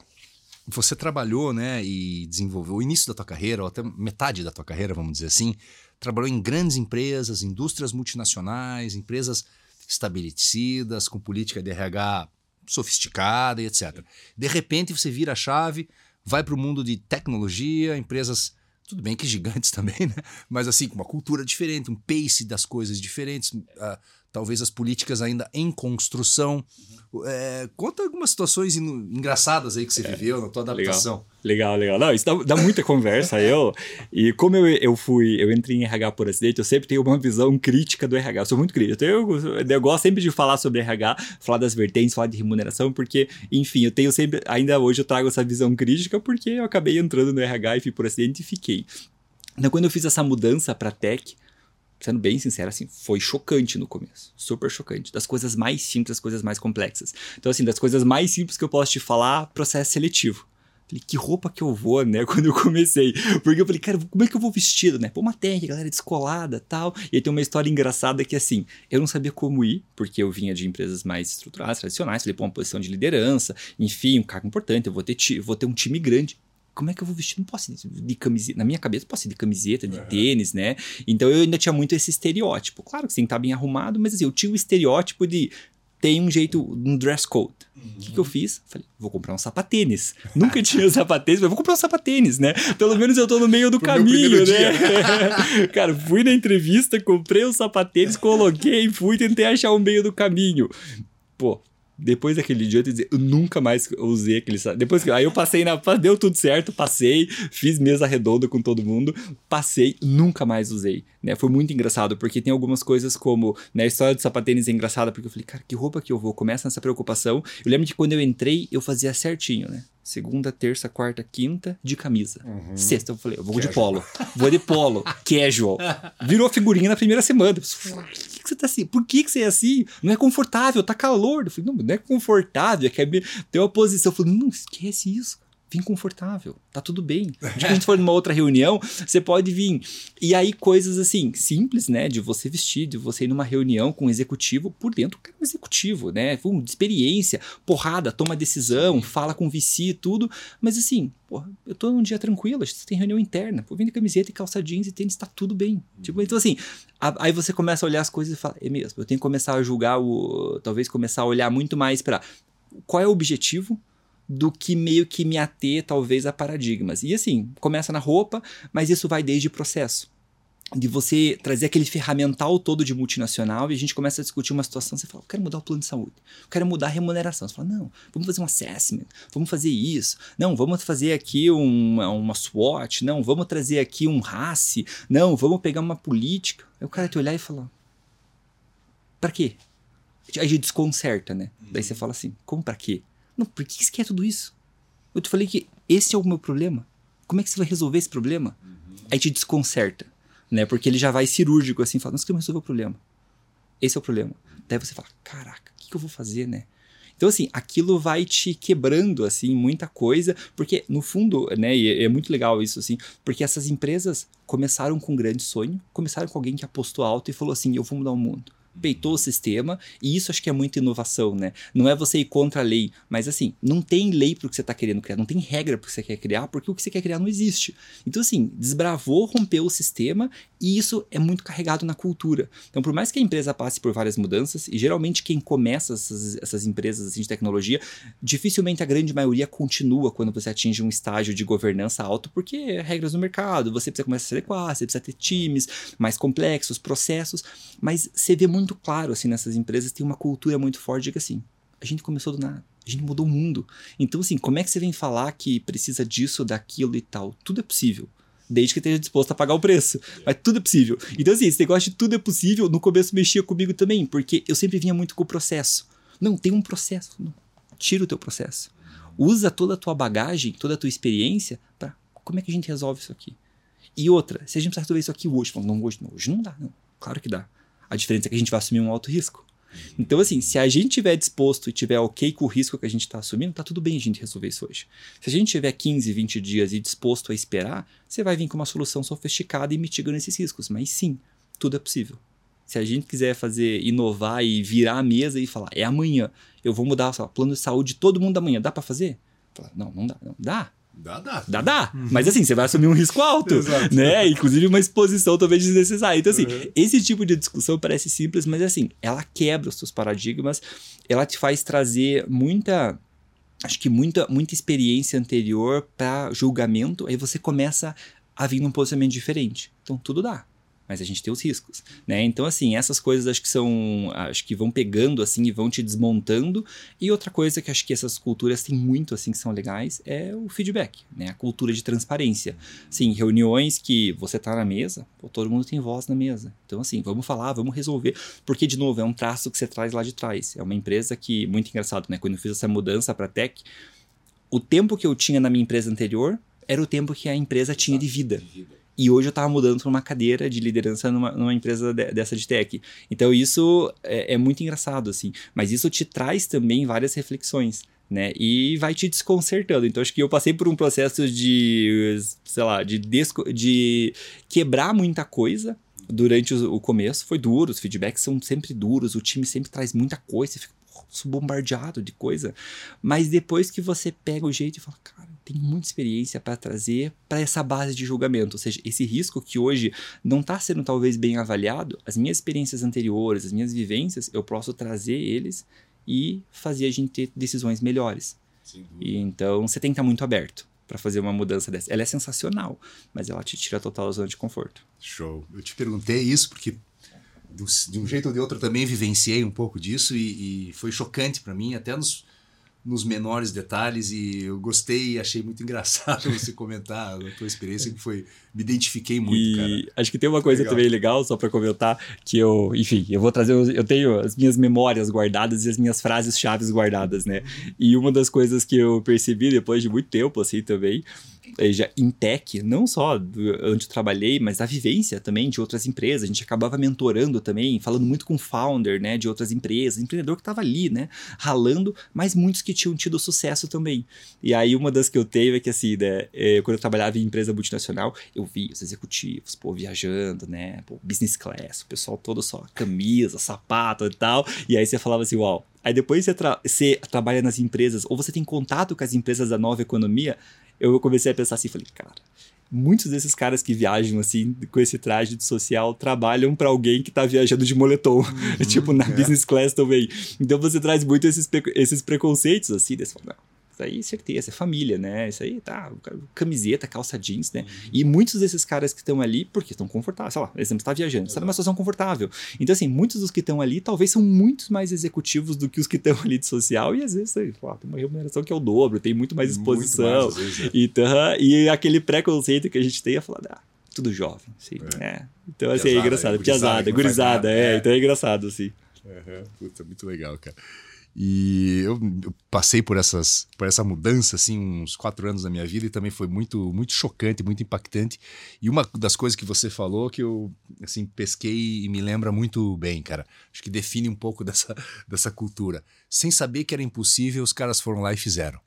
você trabalhou, né, e desenvolveu o início da tua carreira, ou até metade da tua carreira, vamos dizer assim, trabalhou em grandes empresas, indústrias multinacionais, empresas estabelecidas, com política de RH sofisticada e etc. De repente você vira a chave, vai para o mundo de tecnologia, empresas tudo bem que gigantes *laughs* também, né? Mas assim, com uma cultura diferente, um pace das coisas diferentes, uh, talvez as políticas ainda em construção. Uhum. É, conta algumas situações engraçadas aí que você é, viveu na tua adaptação. Legal, legal. Não, isso dá, dá muita conversa. eu E como eu, eu fui, eu entrei em RH por acidente, eu sempre tenho uma visão crítica do RH. Eu sou muito crítico. Eu, eu gosto sempre de falar sobre RH, falar das vertentes, falar de remuneração, porque, enfim, eu tenho sempre, ainda hoje eu trago essa visão crítica, porque eu acabei entrando no RH e fui por acidente e fiquei. Então, quando eu fiz essa mudança para tech, sendo bem sincero, assim, foi chocante no começo. Super chocante. Das coisas mais simples das coisas mais complexas. Então, assim, das coisas mais simples que eu posso te falar, processo seletivo. Falei, que roupa que eu vou, né? *laughs* Quando eu comecei. Porque eu falei, cara, como é que eu vou vestido, né? Pô, uma técnica, galera descolada tal. E aí tem uma história engraçada que, assim, eu não sabia como ir, porque eu vinha de empresas mais estruturadas, tradicionais. Falei, pô, uma posição de liderança, enfim, um cargo importante, eu vou ter, vou ter um time grande como é que eu vou vestir? Não posso ir de camiseta. Na minha cabeça, posso ir de camiseta, de uhum. tênis, né? Então eu ainda tinha muito esse estereótipo. Claro que que estar bem arrumado, mas assim, eu tinha o estereótipo de tem um jeito, um dress code. O uhum. que, que, eu fiz? Falei, vou comprar um sapatênis. *laughs* Nunca tinha sapatênis, mas vou comprar um sapatênis, né? Pelo menos eu tô no meio do Pro caminho, né? *laughs* Cara, fui na entrevista, comprei um sapatênis, coloquei, fui, tentei achar o um meio do caminho. Pô, depois daquele dia, eu, dizer, eu nunca mais usei aquele Depois que aí eu passei na. Deu tudo certo, passei, fiz mesa redonda com todo mundo, passei, nunca mais usei. Né? Foi muito engraçado, porque tem algumas coisas como. Né, a história do sapatênis é engraçada, porque eu falei, cara, que roupa que eu vou? Começa nessa preocupação. Eu lembro que quando eu entrei, eu fazia certinho, né? Segunda, terça, quarta, quinta, de camisa. Uhum. Sexta, eu falei, eu vou casual. de polo. Vou de polo, *laughs* casual. Virou figurinha na primeira semana. Por que, que você tá assim? Por que, que você é assim? Não é confortável, tá calor. Eu falei, não, não é confortável, é que é ter uma posição. Eu falei, não, esquece isso vim confortável, tá tudo bem. *laughs* De a gente for numa outra reunião, você pode vir. E aí, coisas assim, simples, né? De você vestir, de você ir numa reunião com um executivo, por dentro, cara, um executivo, né? Um, de experiência, porrada, toma decisão, fala com VC, tudo. Mas assim, porra, eu tô num dia tranquilo, a gente tem reunião interna, pô, vim de camiseta e calça jeans e tênis, tá tudo bem. Tipo, então assim, a, aí você começa a olhar as coisas e fala, é mesmo, eu tenho que começar a julgar o. Talvez começar a olhar muito mais para qual é o objetivo do que meio que me ater, talvez, a paradigmas. E assim, começa na roupa, mas isso vai desde processo. De você trazer aquele ferramental todo de multinacional e a gente começa a discutir uma situação, você fala, eu quero mudar o plano de saúde, eu quero mudar a remuneração. Você fala, não, vamos fazer um assessment, vamos fazer isso, não, vamos fazer aqui uma, uma SWOT, não, vamos trazer aqui um RACE, não, vamos pegar uma política. Aí o cara te olhar e falar, para quê? Aí a gente desconcerta, né? Uhum. Daí você fala assim, como para quê? Não, por que você quer tudo isso? Eu te falei que esse é o meu problema. Como é que você vai resolver esse problema? Uhum. Aí te desconcerta, né? Porque ele já vai cirúrgico assim, fala, nós queremos resolver o problema. Esse é o problema. Daí você fala, caraca, o que, que eu vou fazer, né? Então, assim, aquilo vai te quebrando, assim, muita coisa, porque, no fundo, né, e é, é muito legal isso, assim, porque essas empresas começaram com um grande sonho, começaram com alguém que apostou alto e falou assim, eu vou mudar o mundo peitou o sistema, e isso acho que é muita inovação, né? Não é você ir contra a lei, mas assim, não tem lei para o que você está querendo criar, não tem regra para o que você quer criar, porque o que você quer criar não existe. Então, assim, desbravou, rompeu o sistema, e isso é muito carregado na cultura. Então, por mais que a empresa passe por várias mudanças, e geralmente quem começa essas, essas empresas assim, de tecnologia, dificilmente a grande maioria continua quando você atinge um estágio de governança alto, porque é regras do mercado, você precisa começar a se adequar, você precisa ter times mais complexos, processos, mas você vê muito muito claro, assim, nessas empresas tem uma cultura muito forte que, assim, a gente começou do nada, a gente mudou o mundo. Então, assim, como é que você vem falar que precisa disso, daquilo e tal? Tudo é possível. Desde que esteja disposto a pagar o preço. Mas tudo é possível. Então, assim, esse negócio de tudo é possível, no começo mexia comigo também, porque eu sempre vinha muito com o processo. Não, tem um processo. Não. Tira o teu processo. Usa toda a tua bagagem, toda a tua experiência para como é que a gente resolve isso aqui. E outra, se a gente precisar resolver isso aqui hoje, não, hoje não, hoje não dá, não. Claro que dá. A diferença é que a gente vai assumir um alto risco. Então, assim, se a gente estiver disposto e tiver ok com o risco que a gente está assumindo, tá tudo bem a gente resolver isso hoje. Se a gente tiver 15, 20 dias e disposto a esperar, você vai vir com uma solução sofisticada e mitigando esses riscos. Mas sim, tudo é possível. Se a gente quiser fazer, inovar e virar a mesa e falar, é amanhã, eu vou mudar o plano de saúde de todo mundo amanhã, dá para fazer? Não, não dá. Não. Dá. Dá, dá. Dá, dá. Uhum. Mas assim, você vai assumir um risco alto, *laughs* né? Inclusive uma exposição talvez desnecessária. Então, assim, uhum. esse tipo de discussão parece simples, mas assim, ela quebra os seus paradigmas, ela te faz trazer muita acho que muita, muita experiência anterior para julgamento, aí você começa a vir num posicionamento diferente. Então tudo dá mas a gente tem os riscos, né? Então assim, essas coisas acho que são, acho que vão pegando assim e vão te desmontando. E outra coisa que acho que essas culturas têm muito assim que são legais é o feedback, né? A cultura de transparência. Sim, reuniões que você tá na mesa, pô, todo mundo tem voz na mesa. Então assim, vamos falar, vamos resolver, porque de novo é um traço que você traz lá de trás. É uma empresa que muito engraçado, né? Quando eu fiz essa mudança para tech, o tempo que eu tinha na minha empresa anterior era o tempo que a empresa tinha de vida. De vida. E hoje eu estava mudando para uma cadeira de liderança numa, numa empresa de, dessa de tech. Então isso é, é, muito engraçado, assim. Mas isso te traz também várias reflexões. Né? E vai te desconcertando. Então, acho que eu passei por um processo de, sei lá, de, de quebrar muita coisa durante o, o começo. Foi duro, os feedbacks são sempre duros, o time sempre traz muita coisa, você fica bombardeado de coisa. Mas depois que você pega o jeito e fala, cara, tem muita experiência para trazer para essa base de julgamento. Ou seja, esse risco que hoje não está sendo talvez bem avaliado, as minhas experiências anteriores, as minhas vivências, eu posso trazer eles e fazer a gente ter decisões melhores. E então você tem que estar muito aberto para fazer uma mudança dessa. Ela é sensacional, mas ela te tira total zona de conforto. Show. Eu te perguntei isso porque de um jeito ou de outro eu também vivenciei um pouco disso e, e foi chocante para mim, até nos nos menores detalhes e eu gostei e achei muito *laughs* engraçado você comentar a tua experiência que foi me identifiquei muito e cara. acho que tem uma coisa legal. também legal só para comentar que eu enfim eu vou trazer eu tenho as minhas memórias guardadas e as minhas frases chaves guardadas né e uma das coisas que eu percebi depois de muito tempo assim também seja, em tech, não só do, onde eu trabalhei, mas a vivência também de outras empresas. A gente acabava mentorando também, falando muito com founder, né, de outras empresas, empreendedor que estava ali, né, ralando, mas muitos que tinham tido sucesso também. E aí uma das que eu tenho é que assim, né, é, quando eu trabalhava em empresa multinacional, eu vi os executivos, pô, viajando, né, pô, business class, o pessoal todo só camisa, sapato e tal, e aí você falava assim, uau, Aí depois você, tra você, trabalha nas empresas, ou você tem contato com as empresas da nova economia, eu comecei a pensar assim, falei, cara, muitos desses caras que viajam assim com esse traje de social trabalham para alguém que tá viajando de moletom, *laughs* uhum, tipo na é. business class também. Então você traz muito esses, esses preconceitos assim, desse, não, isso aí, certeza, é família, né? Isso aí, tá, camiseta, calça jeans, né? Uhum. E muitos desses caras que estão ali, porque estão confortáveis, sei lá, eles não estão viajando, está numa situação confortável. Então, assim, muitos dos que estão ali talvez são muito mais executivos do que os que estão ali de social, e às vezes, lá, tem uma remuneração que é o dobro, tem muito mais exposição. Muito mais, vezes, é. então, e aquele preconceito que a gente tem é falar, ah, tudo jovem, assim, é. é. Então, assim, é engraçado, piazada, gurizada, é, é, então é engraçado, assim. Uhum. Puta, muito legal, cara. E eu, eu, passei por essas por essa mudança assim uns quatro anos da minha vida e também foi muito muito chocante, muito impactante. E uma das coisas que você falou que eu assim pesquei e me lembra muito bem, cara. Acho que define um pouco *laughs* dessa dessa cultura. Sem saber que era impossível, os caras foram lá e fizeram.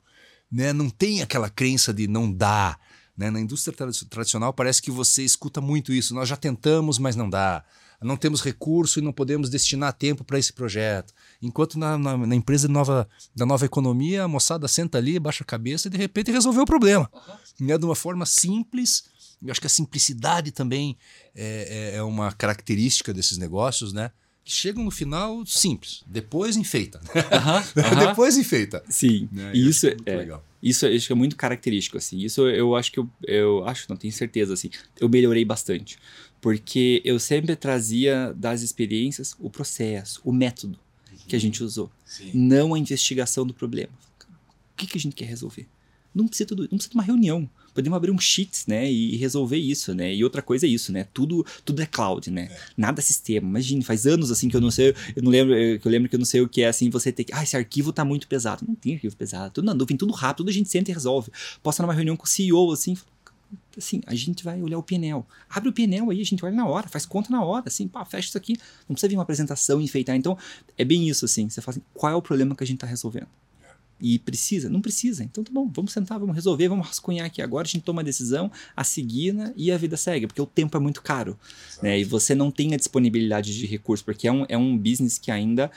Né? Não tem aquela crença de não dá. Né? Na indústria tradicional parece que você escuta muito isso. Nós já tentamos, mas não dá não temos recurso e não podemos destinar tempo para esse projeto. Enquanto na, na, na, empresa nova, da nova economia, a moçada senta ali, baixa a cabeça e de repente resolveu o problema. Uhum. Né? De uma forma simples. Eu acho que a simplicidade também é, é, é uma característica desses negócios, né? Chegam no final simples, depois enfeita. *laughs* depois enfeita. Sim, né? isso, é, é legal. Isso acho que é muito característico, assim. Isso eu acho que eu, eu acho, não tenho certeza, assim. Eu melhorei bastante porque eu sempre trazia das experiências o processo, o método que a gente usou, Sim. não a investigação do problema. O que, que a gente quer resolver? Não precisa, tudo, não precisa de uma reunião. Podemos abrir um sheet, né, e resolver isso, né? E outra coisa é isso, né? Tudo, tudo é cloud, né? É. Nada é sistema. Imagine, faz anos assim que eu não sei, eu não lembro, eu, eu lembro que eu não sei o que é assim, você ter que, ah, esse arquivo tá muito pesado. Não tem arquivo pesado, tudo na nuvem, tudo rápido, tudo a gente senta e resolve. Posso numa reunião com o CEO assim, assim, a gente vai olhar o PNL. Abre o PNL aí, a gente olha na hora, faz conta na hora, assim, pá, fecha isso aqui. Não precisa vir uma apresentação enfeitar. Então, é bem isso, assim. Você fala assim, qual é o problema que a gente está resolvendo? E precisa? Não precisa. Então tá bom, vamos sentar, vamos resolver, vamos rascunhar aqui agora, a gente toma a decisão, a seguir né, e a vida segue, porque o tempo é muito caro. Né, e você não tem a disponibilidade de recursos, porque é um, é um business que ainda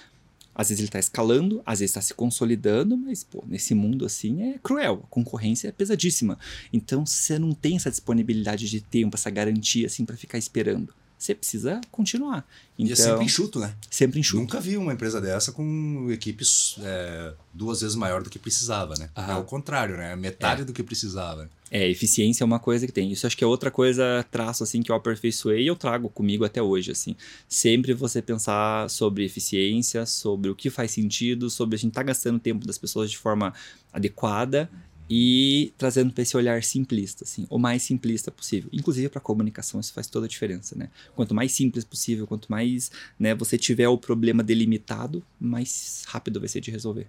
Às vezes ele está escalando, às vezes está se consolidando, mas pô, nesse mundo assim é cruel, a concorrência é pesadíssima. Então você não tem essa disponibilidade de tempo, essa garantia assim para ficar esperando você precisa continuar. Então, e é sempre enxuto, né? Sempre enxuto. Nunca vi uma empresa dessa com equipes é, duas vezes maior do que precisava, né? Aham. É o contrário, né? Metade é. do que precisava. É, eficiência é uma coisa que tem. Isso acho que é outra coisa, traço assim que eu aperfeiçoei e eu trago comigo até hoje, assim. Sempre você pensar sobre eficiência, sobre o que faz sentido, sobre a gente tá gastando tempo das pessoas de forma adequada e trazendo para esse olhar simplista, assim, o mais simplista possível. Inclusive para comunicação isso faz toda a diferença, né? Quanto mais simples possível, quanto mais né, você tiver o problema delimitado, mais rápido vai ser de resolver.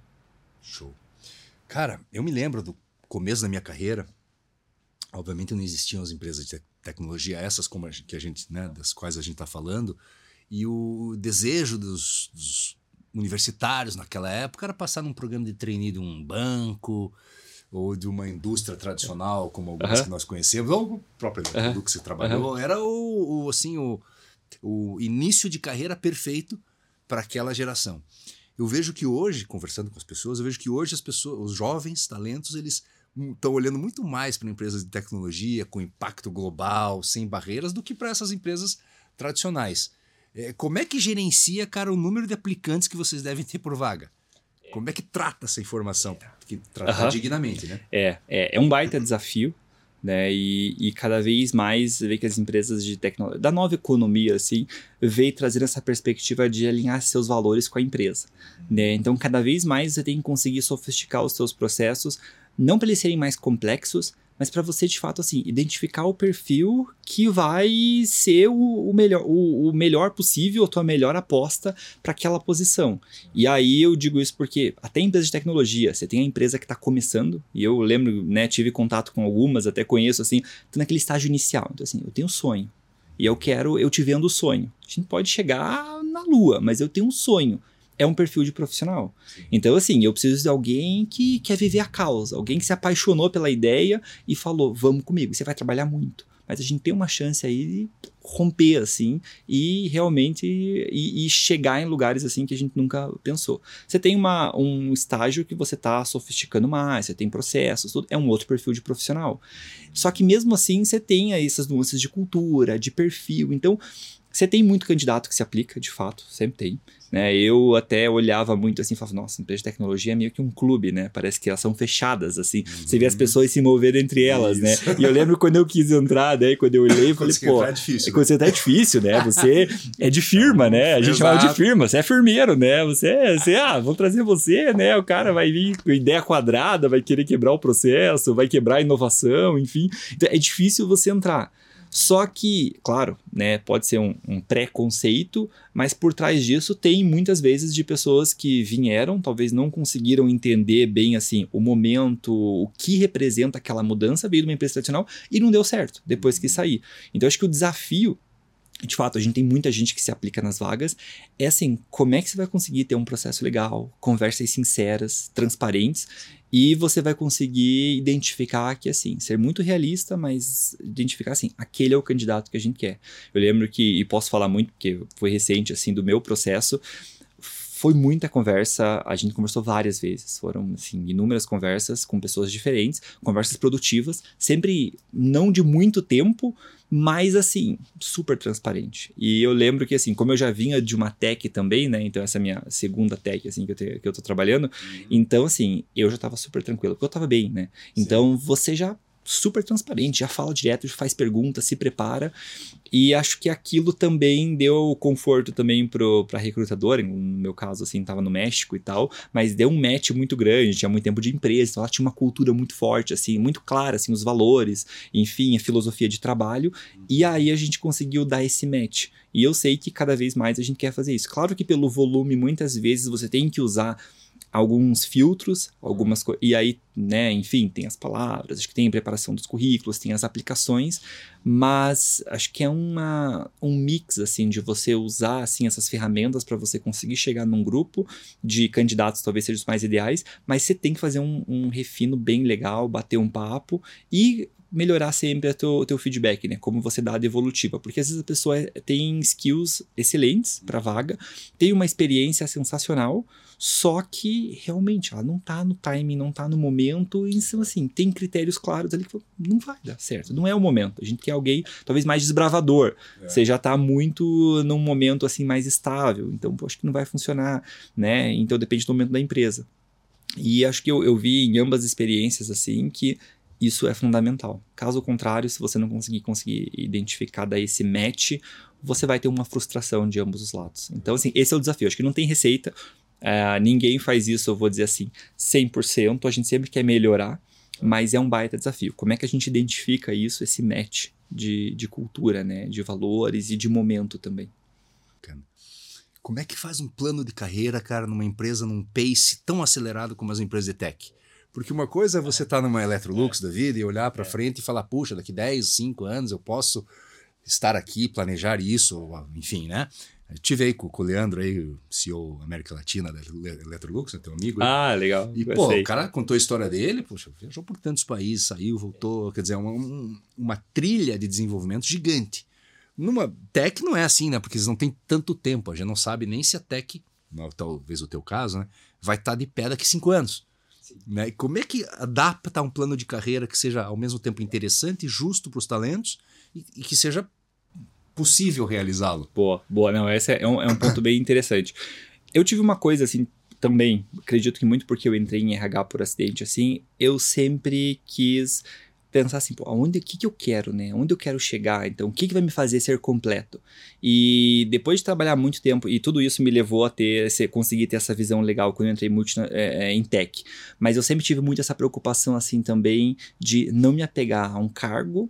Show. Cara, eu me lembro do começo da minha carreira. Obviamente não existiam as empresas de tecnologia essas como a gente, que a gente, né, das quais a gente está falando, e o desejo dos, dos universitários naquela época era passar num programa de trainee de um banco, ou de uma indústria tradicional, como algumas uh -huh. que nós conhecemos, ou o próprio uh -huh. que você trabalhou, uh -huh. era o, o, assim, o, o início de carreira perfeito para aquela geração. Eu vejo que hoje, conversando com as pessoas, eu vejo que hoje as pessoas, os jovens talentos, eles estão olhando muito mais para empresas de tecnologia com impacto global, sem barreiras, do que para essas empresas tradicionais. É, como é que gerencia, cara, o número de aplicantes que vocês devem ter por vaga? Como é que trata essa informação? Que trata dignamente, né? É, é, é um baita desafio, né? E, e cada vez mais vê que as empresas de tecnologia, da nova economia, assim, veio trazer essa perspectiva de alinhar seus valores com a empresa, né? Então, cada vez mais você tem que conseguir sofisticar os seus processos, não para eles serem mais complexos, mas para você de fato assim identificar o perfil que vai ser o, o melhor o, o, melhor possível, a tua melhor aposta para aquela posição. E aí eu digo isso porque até em de tecnologia, você tem a empresa que está começando, e eu lembro, né, tive contato com algumas, até conheço assim, tô naquele estágio inicial. Então assim, eu tenho um sonho. E eu quero, eu te vendo o sonho. A gente pode chegar na lua, mas eu tenho um sonho é um perfil de profissional. Sim. Então, assim, eu preciso de alguém que quer viver a causa, alguém que se apaixonou pela ideia e falou: vamos comigo, você vai trabalhar muito. Mas a gente tem uma chance aí de romper, assim, e realmente e, e chegar em lugares assim que a gente nunca pensou. Você tem uma, um estágio que você está sofisticando mais, você tem processos, tudo, é um outro perfil de profissional. Só que mesmo assim você tem aí essas nuances de cultura, de perfil. Então, você tem muito candidato que se aplica, de fato, sempre tem. Né? Eu até olhava muito assim falava, nossa, empresa de tecnologia é meio que um clube, né? Parece que elas são fechadas, assim. Uhum. Você vê as pessoas se movendo entre elas, né? E eu lembro quando eu quis entrar, né? Quando eu olhei, eu falei, pô, é difícil, quando você tá é difícil, né? Você é de firma, né? A gente fala de firma, você é firmeiro, né? Você, você, ah, vamos trazer você, né? O cara vai vir com ideia quadrada, vai querer quebrar o processo, vai quebrar a inovação, enfim. Então, é difícil você entrar. Só que, claro, né, pode ser um, um preconceito, mas por trás disso tem muitas vezes de pessoas que vieram, talvez não conseguiram entender bem assim o momento, o que representa aquela mudança, veio de uma empresa tradicional e não deu certo depois que sair. Então acho que o desafio de fato, a gente tem muita gente que se aplica nas vagas. É assim, como é que você vai conseguir ter um processo legal, conversas sinceras, transparentes, e você vai conseguir identificar que, assim, ser muito realista, mas identificar, assim, aquele é o candidato que a gente quer. Eu lembro que, e posso falar muito, porque foi recente, assim, do meu processo, foi muita conversa, a gente conversou várias vezes, foram assim, inúmeras conversas com pessoas diferentes, conversas produtivas, sempre não de muito tempo, mas assim, super transparente. E eu lembro que assim, como eu já vinha de uma tech também, né, então essa é a minha segunda tech assim que eu, te, que eu tô trabalhando, uhum. então assim, eu já tava super tranquilo, porque eu tava bem, né? Então Sim. você já super transparente, já fala direto, já faz perguntas, se prepara. E acho que aquilo também deu conforto também para recrutadora, no meu caso, assim, tava no México e tal, mas deu um match muito grande, tinha muito tempo de empresa, então ela tinha uma cultura muito forte, assim, muito clara, assim, os valores, enfim, a filosofia de trabalho, e aí a gente conseguiu dar esse match. E eu sei que cada vez mais a gente quer fazer isso. Claro que pelo volume, muitas vezes você tem que usar alguns filtros, algumas coisas. E aí, né, enfim, tem as palavras, acho que tem a preparação dos currículos, tem as aplicações, mas acho que é uma, um mix, assim, de você usar, assim, essas ferramentas para você conseguir chegar num grupo de candidatos, talvez sejam os mais ideais, mas você tem que fazer um, um refino bem legal, bater um papo e melhorar sempre o teu, teu feedback, né? Como você dá a devolutiva. Porque às vezes a pessoa tem skills excelentes para vaga, tem uma experiência sensacional, só que realmente ela não tá no timing, não tá no momento, e então, assim, tem critérios claros ali que não vai dar certo, não é o momento. A gente quer alguém talvez mais desbravador, é. você já tá muito num momento assim mais estável, então pô, acho que não vai funcionar, né? Então depende do momento da empresa. E acho que eu, eu vi em ambas experiências assim que isso é fundamental. Caso contrário, se você não conseguir conseguir identificar daí esse match, você vai ter uma frustração de ambos os lados. Então, assim, esse é o desafio. Acho que não tem receita. Uh, ninguém faz isso, eu vou dizer assim, 100%. A gente sempre quer melhorar, mas é um baita desafio. Como é que a gente identifica isso, esse match de, de cultura, né? De valores e de momento também. Como é que faz um plano de carreira, cara, numa empresa, num pace tão acelerado como as empresas de tech? Porque uma coisa é você estar tá numa Electrolux da vida e olhar para frente e falar, puxa, daqui 10, 5 anos eu posso estar aqui, planejar isso, enfim, né? tive aí com, com o Leandro aí, CEO América Latina da Electrolux, né, teu amigo. Ah, legal. E, pô, o cara contou a história dele, poxa, viajou por tantos países, saiu, voltou, quer dizer, uma, uma trilha de desenvolvimento gigante. Numa tech não é assim, né? Porque eles não têm tanto tempo, a gente não sabe nem se a tech, talvez o teu caso, né, vai estar tá de pé daqui cinco anos. Né? E como é que adapta um plano de carreira que seja ao mesmo tempo interessante, justo para os talentos e, e que seja possível realizá-lo. Boa, boa. Não, esse é um, é um ponto bem interessante. Eu tive uma coisa assim também, acredito que muito porque eu entrei em RH por acidente, assim, eu sempre quis pensar assim, pô, aonde, que, que eu quero, né? Onde eu quero chegar? Então, o que, que vai me fazer ser completo? E depois de trabalhar muito tempo, e tudo isso me levou a ter, se, conseguir ter essa visão legal quando eu entrei muito é, é, em tech. Mas eu sempre tive muito essa preocupação, assim, também, de não me apegar a um cargo,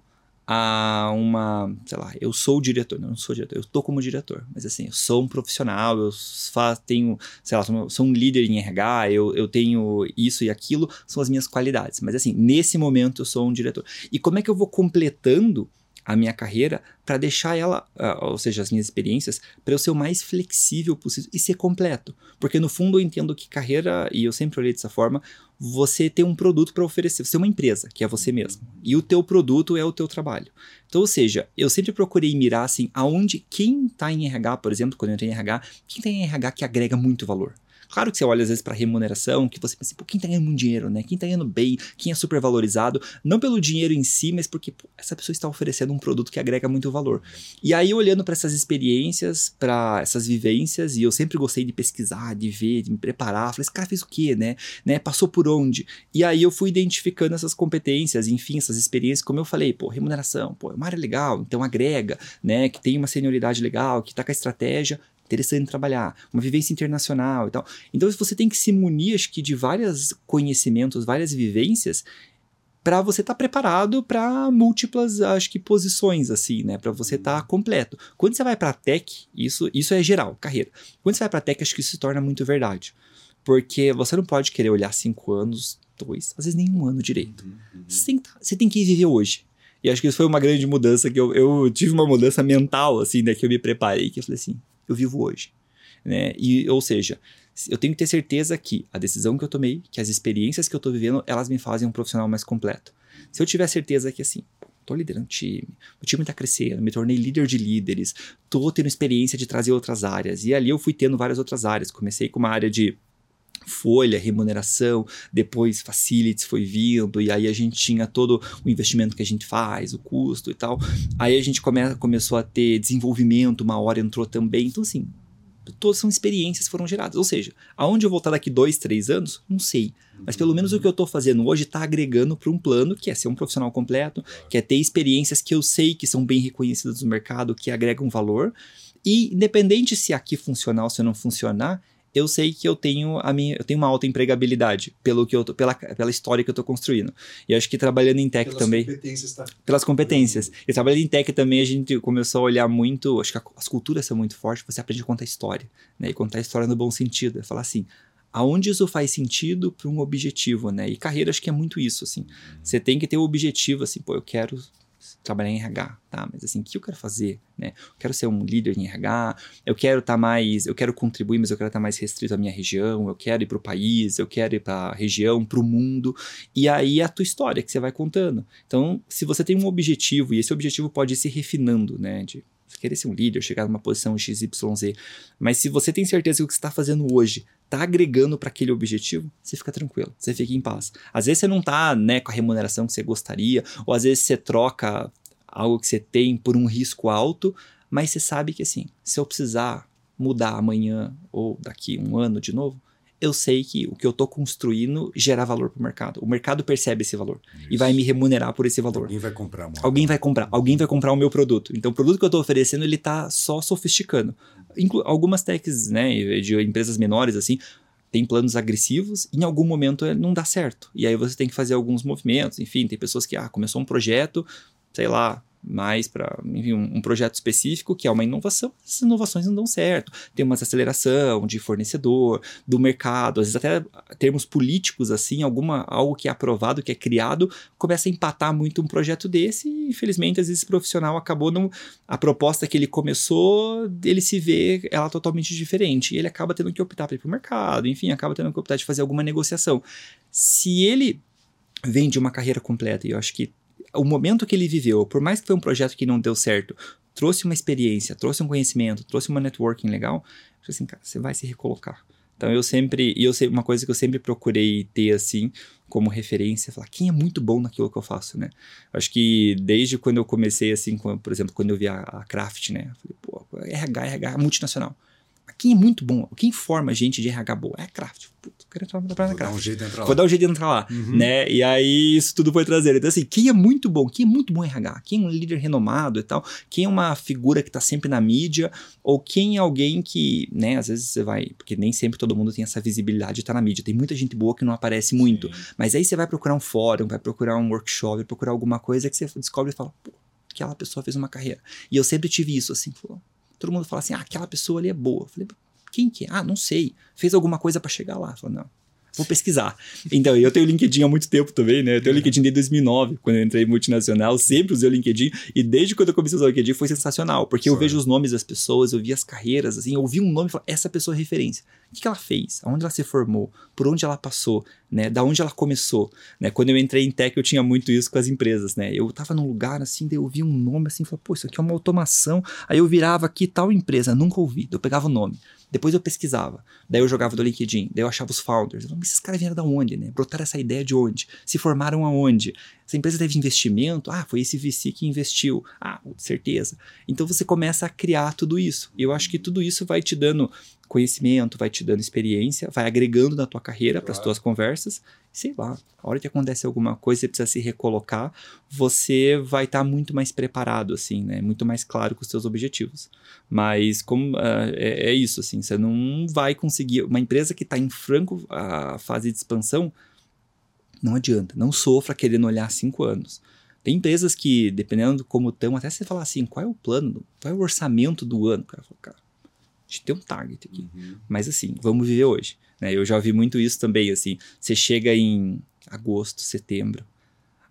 a uma, sei lá, eu sou o diretor, não, não sou diretor, eu tô como diretor, mas assim, eu sou um profissional, eu faço, tenho, sei lá, sou um líder em RH, eu, eu tenho isso e aquilo, são as minhas qualidades, mas assim, nesse momento eu sou um diretor. E como é que eu vou completando a minha carreira para deixar ela, ou seja, as minhas experiências, para eu ser o mais flexível possível e ser completo. Porque no fundo eu entendo que carreira, e eu sempre olhei dessa forma, você tem um produto para oferecer, você é uma empresa, que é você mesmo. E o teu produto é o teu trabalho. Então, ou seja, eu sempre procurei mirar assim, aonde quem está em RH, por exemplo, quando eu entrei em RH, quem está em RH que agrega muito valor. Claro que você olha às vezes para remuneração, que você pensa, pô, quem tá ganhando muito dinheiro, né? Quem tá ganhando bem, quem é super valorizado, não pelo dinheiro em si, mas porque pô, essa pessoa está oferecendo um produto que agrega muito valor. E aí olhando para essas experiências, para essas vivências, e eu sempre gostei de pesquisar, de ver, de me preparar, falei, esse cara fez o quê, né? né? Passou por onde? E aí eu fui identificando essas competências, enfim, essas experiências, como eu falei, pô, remuneração, pô, é uma área legal, então agrega, né? Que tem uma senioridade legal, que tá com a estratégia, interessante trabalhar, uma vivência internacional e tal. Então você tem que se munir, acho que, de vários conhecimentos, várias vivências para você estar tá preparado para múltiplas, acho que posições assim, né, para você estar tá completo. Quando você vai para tech, isso isso é geral, carreira. Quando você vai para tech, acho que isso se torna muito verdade, porque você não pode querer olhar cinco anos, dois, às vezes nem um ano direito. Uhum, uhum. Você, tem, tá, você tem que viver hoje. E acho que isso foi uma grande mudança que eu, eu tive uma mudança mental assim, né, que eu me preparei, que eu falei assim, eu vivo hoje. Né? E, ou seja, eu tenho que ter certeza que a decisão que eu tomei, que as experiências que eu estou vivendo, elas me fazem um profissional mais completo. Se eu tiver certeza que assim, estou liderando time, o time está crescendo, me tornei líder de líderes, estou tendo experiência de trazer outras áreas. E ali eu fui tendo várias outras áreas. Comecei com uma área de folha, remuneração, depois facilities foi vindo, e aí a gente tinha todo o investimento que a gente faz, o custo e tal. Aí a gente come, começou a ter desenvolvimento, uma hora entrou também. Então, assim, todas são experiências que foram geradas. Ou seja, aonde eu vou estar daqui dois, três anos, não sei. Mas pelo menos o que eu estou fazendo hoje está agregando para um plano que é ser um profissional completo, que é ter experiências que eu sei que são bem reconhecidas no mercado, que agregam valor. E independente se aqui funcionar ou se não funcionar, eu sei que eu tenho a minha, eu tenho uma alta empregabilidade pelo que eu tô, pela, pela história que eu estou construindo. E acho que trabalhando em tech pelas também, competências, tá? pelas competências. E trabalhando em tech também a gente começou a olhar muito, acho que a, as culturas são muito fortes, você aprende a contar história, né? E contar história no bom sentido, é falar assim, aonde isso faz sentido para um objetivo, né? E carreira acho que é muito isso, assim. Você tem que ter o um objetivo, assim, pô, eu quero trabalhar em RH, tá? Mas assim, o que eu quero fazer, né? Eu quero ser um líder em RH, eu quero estar tá mais, eu quero contribuir, mas eu quero estar tá mais restrito à minha região, eu quero ir para o país, eu quero ir para a região, para o mundo. E aí é a tua história que você vai contando. Então, se você tem um objetivo, e esse objetivo pode ir se refinando, né? De querer ser um líder, chegar numa posição XYZ. Mas se você tem certeza que o que você está fazendo hoje está agregando para aquele objetivo, você fica tranquilo, você fica em paz. Às vezes você não está né, com a remuneração que você gostaria, ou às vezes você troca algo que você tem por um risco alto, mas você sabe que assim, se eu precisar mudar amanhã ou daqui um ano de novo, eu sei que o que eu estou construindo gera valor para o mercado. O mercado percebe esse valor Isso. e vai me remunerar por esse valor. Alguém vai comprar. Uma alguém vai comprar. Alguém vai comprar o meu produto. Então, o produto que eu estou oferecendo, ele está só sofisticando. Inclu algumas techs, né, de empresas menores, assim, tem planos agressivos, em algum momento não dá certo. E aí você tem que fazer alguns movimentos. Enfim, tem pessoas que, ah, começou um projeto, sei lá, mais para um, um, projeto específico que é uma inovação, essas inovações não dão certo. Tem uma aceleração de fornecedor, do mercado, às vezes até termos políticos assim, alguma algo que é aprovado, que é criado, começa a empatar muito um projeto desse e infelizmente às vezes esse profissional acabou não a proposta que ele começou, ele se vê ela totalmente diferente e ele acaba tendo que optar para ir para o mercado, enfim, acaba tendo que optar de fazer alguma negociação. Se ele vem de uma carreira completa, e eu acho que o momento que ele viveu, por mais que foi um projeto que não deu certo, trouxe uma experiência, trouxe um conhecimento, trouxe uma networking legal, assim, cara, você vai se recolocar. Então eu sempre, e eu sei uma coisa que eu sempre procurei ter assim como referência, falar quem é muito bom naquilo que eu faço, né? Acho que desde quando eu comecei assim, por exemplo, quando eu vi a, a Craft, né? Falei, pô, RH, RH multinacional. Quem é muito bom, quem forma gente de RH boa? É a Craft. Puta, quero entrar na Craft. Vou dar um jeito de entrar lá. Vou dar um jeito de entrar lá, uhum. né? E aí isso tudo foi trazer. Então assim, quem é muito bom, quem é muito bom em RH, quem é um líder renomado e tal, quem é uma figura que tá sempre na mídia, ou quem é alguém que, né, às vezes você vai, porque nem sempre todo mundo tem essa visibilidade de estar tá na mídia. Tem muita gente boa que não aparece muito, Sim. mas aí você vai procurar um fórum, vai procurar um workshop, vai procurar alguma coisa que você descobre e fala, pô, aquela pessoa fez uma carreira. E eu sempre tive isso, assim, falou, todo mundo fala assim, ah, aquela pessoa ali é boa. Eu falei, quem que é? Ah, não sei. Fez alguma coisa para chegar lá. Eu falei, não, vou pesquisar. Então, eu tenho LinkedIn há muito tempo também, né? Eu tenho LinkedIn desde 2009, quando eu entrei multinacional, sempre usei o LinkedIn, e desde quando eu comecei a usar o LinkedIn foi sensacional, porque eu vejo os nomes das pessoas, eu vi as carreiras, assim, eu vi um nome e falei, essa pessoa é referência. O que, que ela fez? Aonde ela se formou? Por onde ela passou? Né? Da onde ela começou? Né? Quando eu entrei em tech, eu tinha muito isso com as empresas, né? Eu tava num lugar assim, daí eu vi um nome assim, falei, pô, isso aqui é uma automação. Aí eu virava aqui tal empresa, nunca ouvi, eu pegava o nome. Depois eu pesquisava. Daí eu jogava do LinkedIn. Daí eu achava os founders. Falava, esses caras vieram da onde, né? Brotaram essa ideia de onde? Se formaram aonde? Essa empresa teve investimento? Ah, foi esse VC que investiu. Ah, certeza. Então você começa a criar tudo isso. E eu acho que tudo isso vai te dando conhecimento, vai te dando experiência, vai agregando na tua carreira claro. para as tuas conversas. Sei lá, a hora que acontece alguma coisa, você precisa se recolocar, você vai estar tá muito mais preparado, assim, né? Muito mais claro com os seus objetivos. Mas como uh, é, é, isso, assim, você não vai conseguir. Uma empresa que está em franco a fase de expansão, não adianta, não sofra querendo olhar cinco anos. Tem empresas que, dependendo de como estão, até você falar assim, qual é o plano, qual é o orçamento do ano? O cara fala, cara, gente tem um target aqui. Uhum. Mas assim, vamos viver hoje. Né? Eu já vi muito isso também, assim. Você chega em agosto, setembro.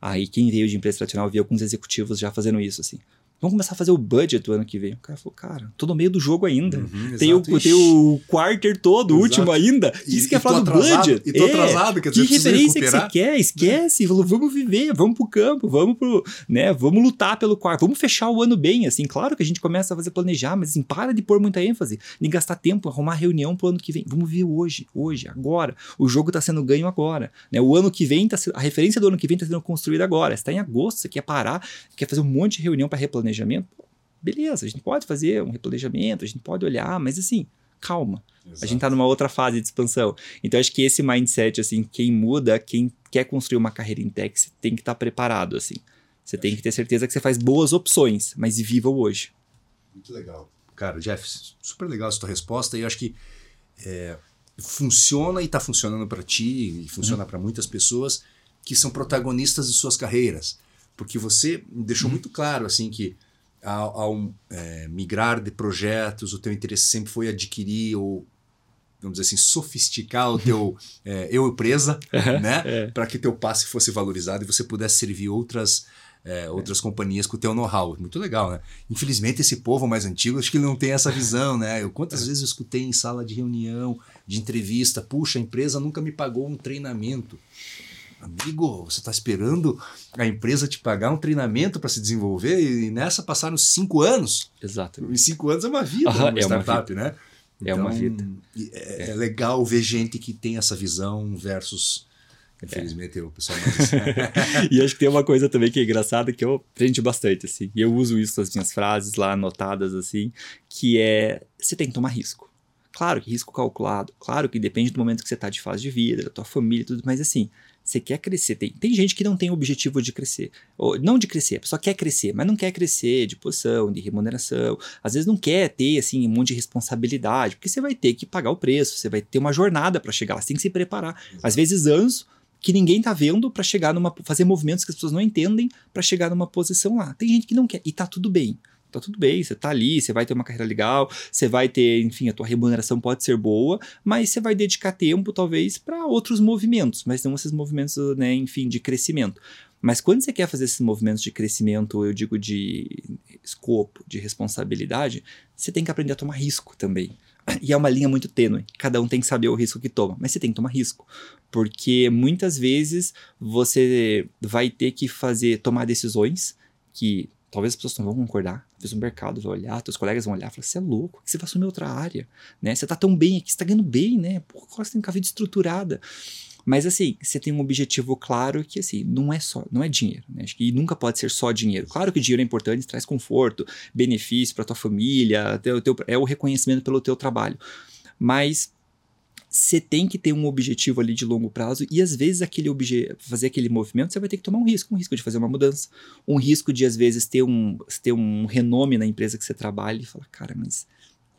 Aí quem veio de empresa tradicional, vi alguns executivos já fazendo isso, assim. Vamos começar a fazer o budget do ano que vem. O cara falou, cara, tô no meio do jogo ainda. Uhum, tem, o, tem o quarter todo, o último ainda. Diz que ia falar do budget. E tô é, atrasado, quer dizer, Que referência que você quer? Esquece. Falou, vamos viver, vamos pro campo, vamos pro, né, vamos lutar pelo quarto, vamos fechar o ano bem, assim. Claro que a gente começa a fazer planejar, mas assim, para de pôr muita ênfase, de gastar tempo, arrumar reunião pro ano que vem. Vamos ver hoje, hoje, agora. O jogo tá sendo ganho agora, né? O ano que vem tá a referência do ano que vem tá sendo construída agora. Você tá em agosto, você quer parar, quer fazer um monte de reunião para replanejar planejamento, beleza, a gente pode fazer um replanejamento, a gente pode olhar, mas assim, calma. Exato. A gente está numa outra fase de expansão. Então, acho que esse mindset, assim, quem muda, quem quer construir uma carreira em tech, você tem que estar tá preparado, assim. Você tem que ter certeza que você faz boas opções, mas viva o hoje. Muito legal. Cara, Jeff, super legal essa tua resposta e eu acho que é, funciona e está funcionando para ti e funciona uhum. para muitas pessoas que são protagonistas de suas carreiras. Porque você deixou uhum. muito claro assim que ao, ao é, migrar de projetos, o teu interesse sempre foi adquirir ou vamos dizer assim, sofisticar o teu é, eu empresa, né? É. Para que teu passe fosse valorizado e você pudesse servir outras é, outras companhias com o teu know-how. Muito legal, né? Infelizmente, esse povo mais antigo, acho que ele não tem essa visão, né? Eu, quantas vezes eu escutei em sala de reunião, de entrevista, puxa, a empresa nunca me pagou um treinamento. Amigo, você está esperando a empresa te pagar um treinamento para se desenvolver e nessa passaram cinco anos. Exato. Em cinco anos é uma vida, uma é uma startup, vida. né? É uma vida. É, é legal ver gente que tem essa visão versus. Infelizmente, o pessoal mais. *laughs* e acho que tem uma coisa também que é engraçada que eu aprendi bastante, assim. E eu uso isso nas minhas frases lá anotadas, assim, que é você tem que tomar risco. Claro que risco calculado, claro que depende do momento que você está de fase de vida, da tua família e tudo, mas assim, você quer crescer. Tem, tem gente que não tem o objetivo de crescer. Ou, não de crescer, a pessoa quer crescer, mas não quer crescer de posição, de remuneração. Às vezes não quer ter assim, um monte de responsabilidade, porque você vai ter que pagar o preço, você vai ter uma jornada para chegar lá, você tem que se preparar. Às vezes anos que ninguém tá vendo para chegar numa fazer movimentos que as pessoas não entendem para chegar numa posição lá. Tem gente que não quer e tá tudo bem. Tá tudo bem, você tá ali, você vai ter uma carreira legal, você vai ter, enfim, a tua remuneração pode ser boa, mas você vai dedicar tempo talvez para outros movimentos, mas não esses movimentos, né, enfim, de crescimento. Mas quando você quer fazer esses movimentos de crescimento, eu digo de escopo, de responsabilidade, você tem que aprender a tomar risco também. E é uma linha muito tênue. Cada um tem que saber o risco que toma, mas você tem que tomar risco, porque muitas vezes você vai ter que fazer tomar decisões que talvez as pessoas não vão concordar, talvez o mercado vai olhar, teus colegas vão olhar e falar, você é louco, você vai assumir outra área, né? Você tá tão bem aqui, você tá ganhando bem, né? Pô, agora você tem uma vida estruturada. Mas assim, você tem um objetivo claro que assim, não é só, não é dinheiro, né? Acho que nunca pode ser só dinheiro. Claro que dinheiro é importante, traz conforto, benefício para tua família, teu, teu, é o reconhecimento pelo teu trabalho. Mas você tem que ter um objetivo ali de longo prazo e às vezes aquele obje fazer aquele movimento você vai ter que tomar um risco, um risco de fazer uma mudança, um risco de às vezes ter um, ter um renome na empresa que você trabalha e falar, cara, mas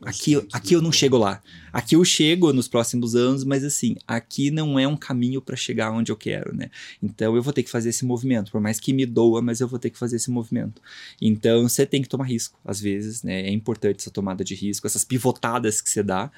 aqui, aqui eu não chego lá. Aqui eu chego nos próximos anos, mas assim, aqui não é um caminho para chegar onde eu quero, né? Então eu vou ter que fazer esse movimento, por mais que me doa, mas eu vou ter que fazer esse movimento. Então você tem que tomar risco, às vezes, né? É importante essa tomada de risco, essas pivotadas que você dá.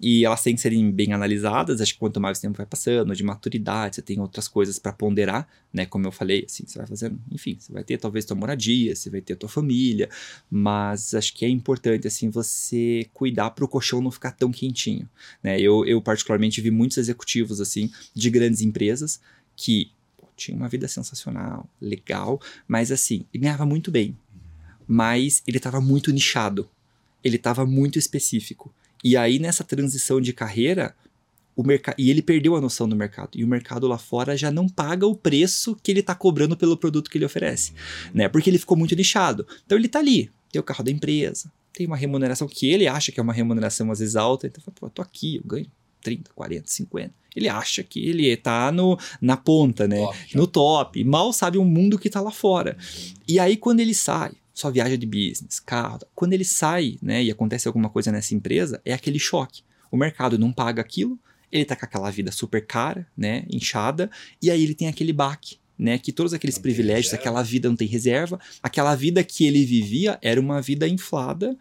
E elas têm que serem bem analisadas, acho que quanto mais o tempo vai passando, de maturidade, você tem outras coisas para ponderar, né? Como eu falei, assim, você vai fazendo, enfim, você vai ter talvez tua moradia, você vai ter tua família, mas acho que é importante, assim, você cuidar para o colchão não ficar tão quentinho, né? Eu, eu particularmente vi muitos executivos, assim, de grandes empresas que tinham uma vida sensacional, legal, mas assim, ganhava muito bem, mas ele estava muito nichado, ele estava muito específico. E aí, nessa transição de carreira, o mercado. E ele perdeu a noção do mercado. E o mercado lá fora já não paga o preço que ele está cobrando pelo produto que ele oferece. Né? Porque ele ficou muito nichado. Então ele está ali, tem o carro da empresa, tem uma remuneração que ele acha que é uma remuneração às vezes alta. Então, pô, eu tô aqui, eu ganho 30, 40, 50. Ele acha que ele tá no, na ponta, né? Top, no top. Mal sabe o mundo que tá lá fora. E aí, quando ele sai, só viaja de business, carro. Quando ele sai, né, e acontece alguma coisa nessa empresa, é aquele choque. O mercado não paga aquilo, ele tá com aquela vida super cara, né, inchada, e aí ele tem aquele baque, né, que todos aqueles Não privilégios, aquela vida não tem reserva, aquela vida que ele vivia era uma vida inflada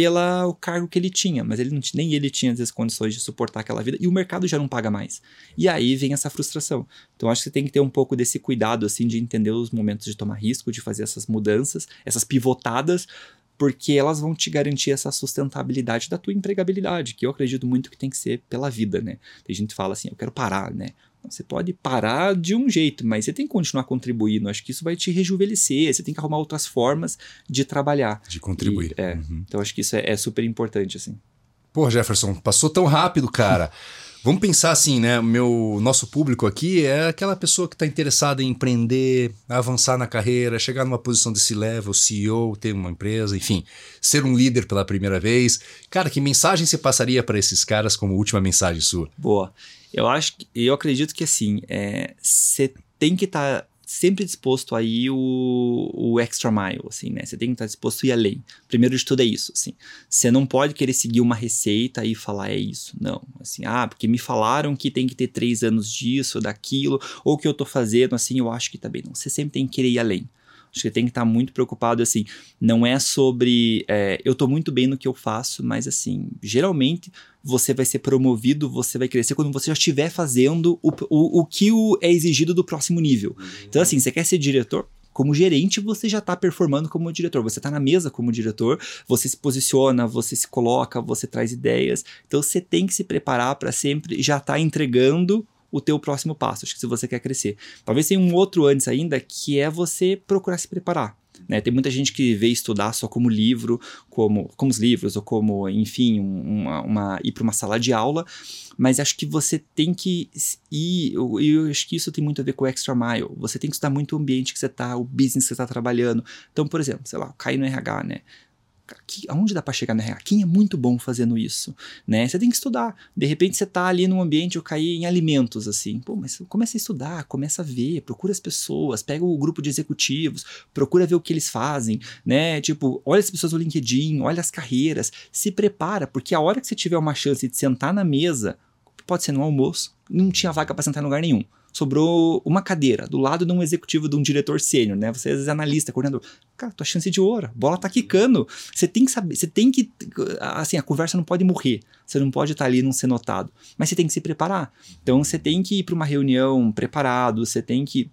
pela o cargo que ele tinha, mas ele não, nem ele tinha as condições de suportar aquela vida e o mercado já não paga mais. E aí vem essa frustração. Então acho que você tem que ter um pouco desse cuidado assim de entender os momentos de tomar risco, de fazer essas mudanças, essas pivotadas, porque elas vão te garantir essa sustentabilidade da tua empregabilidade, que eu acredito muito que tem que ser pela vida, né? Tem gente que fala assim, eu quero parar, né? Você pode parar de um jeito, mas você tem que continuar contribuindo. Acho que isso vai te rejuvenescer. Você tem que arrumar outras formas de trabalhar. De contribuir. E, é, Uhum. Então acho que isso é, é super importante, assim. Pô, Jefferson, passou tão rápido, cara. *laughs* Vamos pensar assim, né? Meu nosso público aqui é aquela pessoa que está interessada em empreender, avançar na carreira, chegar numa posição de C-level, CEO, ter uma empresa, enfim, ser um líder pela primeira vez. Cara, que mensagem você passaria para esses caras como última mensagem sua? Boa. Eu acho que, eu acredito que assim, você tem que estar sempre disposto a ir o, o extra mile, assim, né? Você tem que estar disposto a ir além. Primeiro de tudo é isso, assim. Você não pode querer seguir uma receita e falar é isso. Não. Assim, ah, porque me falaram que tem que ter três anos disso, daquilo, ou que eu tô fazendo, assim, eu acho que tá bem. Não, você sempre tem que querer ir além. Acho que tem que estar muito preocupado, assim, não é sobre é, eu tô muito bem no que eu faço, mas assim, geralmente você vai ser promovido, você vai crescer quando você já estiver fazendo o, o, o que o é exigido do próximo nível. Então, assim, você quer ser diretor? como gerente, você já está performando como diretor. Você está na mesa como diretor, você se posiciona, você se coloca, você traz ideias. Então você tem que se preparar para sempre já estar tá entregando o teu próximo passo, acho que se você quer crescer. Talvez tenha um outro antes ainda, que é você procurar se preparar. Né? Tem muita gente que vê estudar só como livro, como, como os livros, ou como, enfim, uma, uma ir para uma sala de aula, mas acho que você tem que ir, eu, eu acho que isso tem muito a ver com o extra mile, você tem que estudar muito o ambiente que você está, o business que você está cair Então, por exemplo, sei lá, cair no RH, né? Que, aonde dá para chegar na RH? Quem é muito bom fazendo isso? Né? Você tem que estudar. De repente você tá ali num ambiente, eu caí em alimentos, assim. Pô, mas começa a estudar, começa a ver, procura as pessoas, pega o grupo de executivos, procura ver o que eles fazem, né? Tipo, olha as pessoas no LinkedIn, olha as carreiras, se prepara, porque a hora que você tiver uma chance de sentar na mesa, pode ser no almoço, não tinha vaga para sentar em lugar nenhum sobrou uma cadeira do lado de um executivo de um diretor sênior, né? Você é analista, coordenador. Cara, tua chance de ouro, a bola tá quicando. Você tem que saber, você tem que assim, a conversa não pode morrer. Você não pode estar ali não ser notado, mas você tem que se preparar. Então você tem que ir para uma reunião preparado, você tem que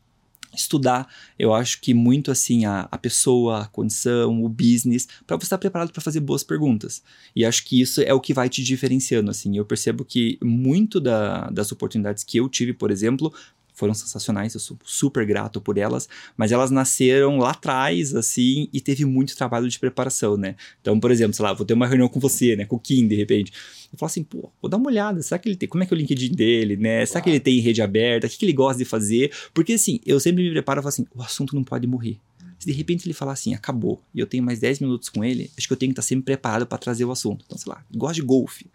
estudar, eu acho que muito assim a, a pessoa, a condição, o business, para você estar preparado para fazer boas perguntas. E acho que isso é o que vai te diferenciando, assim. Eu percebo que muito da, das oportunidades que eu tive, por exemplo, foram sensacionais, eu sou super grato por elas, mas elas nasceram lá atrás, assim, e teve muito trabalho de preparação, né? Então, por exemplo, sei lá, vou ter uma reunião com você, né, com o Kim, de repente. Eu falo assim, pô, vou dar uma olhada, será que ele tem, como é que é o LinkedIn dele, né? Será que ele tem rede aberta? O que, que ele gosta de fazer? Porque, assim, eu sempre me preparo e falo assim, o assunto não pode morrer. Se de repente ele falar assim, acabou, e eu tenho mais 10 minutos com ele, acho que eu tenho que estar sempre preparado para trazer o assunto. Então, sei lá, gosto de golfe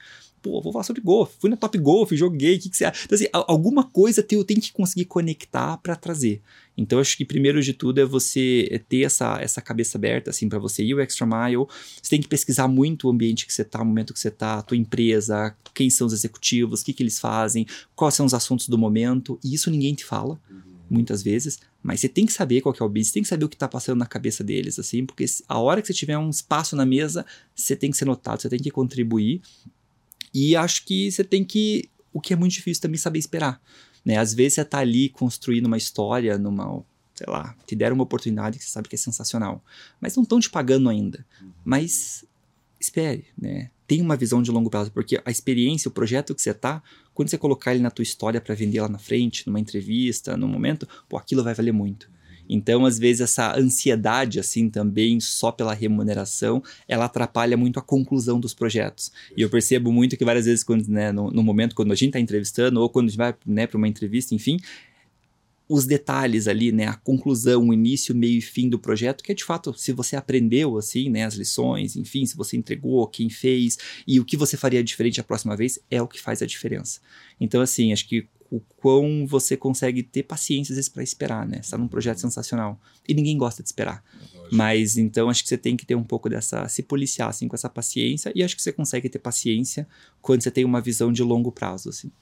pô, vou falar sobre golfe, fui na Top Golf, joguei, o que, que você acha? Então, assim, alguma coisa eu tenho que conseguir conectar para trazer. Então, acho que primeiro de tudo é você ter essa, essa cabeça aberta, assim, para você ir o extra mile. Você tem que pesquisar muito o ambiente que você tá, o momento que você tá, a tua empresa, quem são os executivos, o que, que eles fazem, quais são os assuntos do momento, e isso ninguém te fala. Muitas vezes, mas você tem que saber qual que é o business, você tem que saber o que está passando na cabeça deles, assim, porque a hora que você tiver um espaço na mesa, você tem que ser notado, você tem que contribuir e acho que você tem que. O que é muito difícil também saber esperar. Né? Às vezes você está ali construindo uma história, numa. Sei lá, te deram uma oportunidade que você sabe que é sensacional. Mas não estão te pagando ainda. Mas espere, né? Tenha uma visão de longo prazo, porque a experiência, o projeto que você está, quando você colocar ele na tua história para vender lá na frente, numa entrevista, num momento, pô, aquilo vai valer muito. Então, às vezes, essa ansiedade, assim, também, só pela remuneração, ela atrapalha muito a conclusão dos projetos. E eu percebo muito que várias vezes, quando, né, no, no momento, quando a gente está entrevistando, ou quando a gente vai né, para uma entrevista, enfim, os detalhes ali, né, a conclusão, o início, meio e fim do projeto, que é de fato, se você aprendeu assim, né, as lições, enfim, se você entregou, quem fez e o que você faria diferente a próxima vez é o que faz a diferença. Então, assim, acho que o quão você consegue ter paciência às vezes para esperar, né? Você tá num projeto sensacional e ninguém gosta de esperar. Mas então acho que você tem que ter um pouco dessa se policiar assim com essa paciência e acho que você consegue ter paciência quando você tem uma visão de longo prazo assim.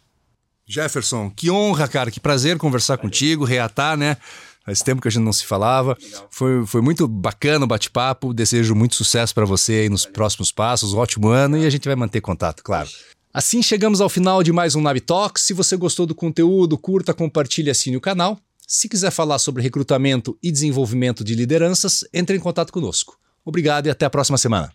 Jefferson, que honra, cara, que prazer conversar Valeu. contigo, reatar, né? Faz tempo que a gente não se falava. Foi, foi muito bacana o bate-papo. Desejo muito sucesso para você aí nos Valeu. próximos passos. Um ótimo ano e a gente vai manter contato, claro. Assim chegamos ao final de mais um Nab. Se você gostou do conteúdo, curta, compartilhe, assine o canal. Se quiser falar sobre recrutamento e desenvolvimento de lideranças, entre em contato conosco. Obrigado e até a próxima semana.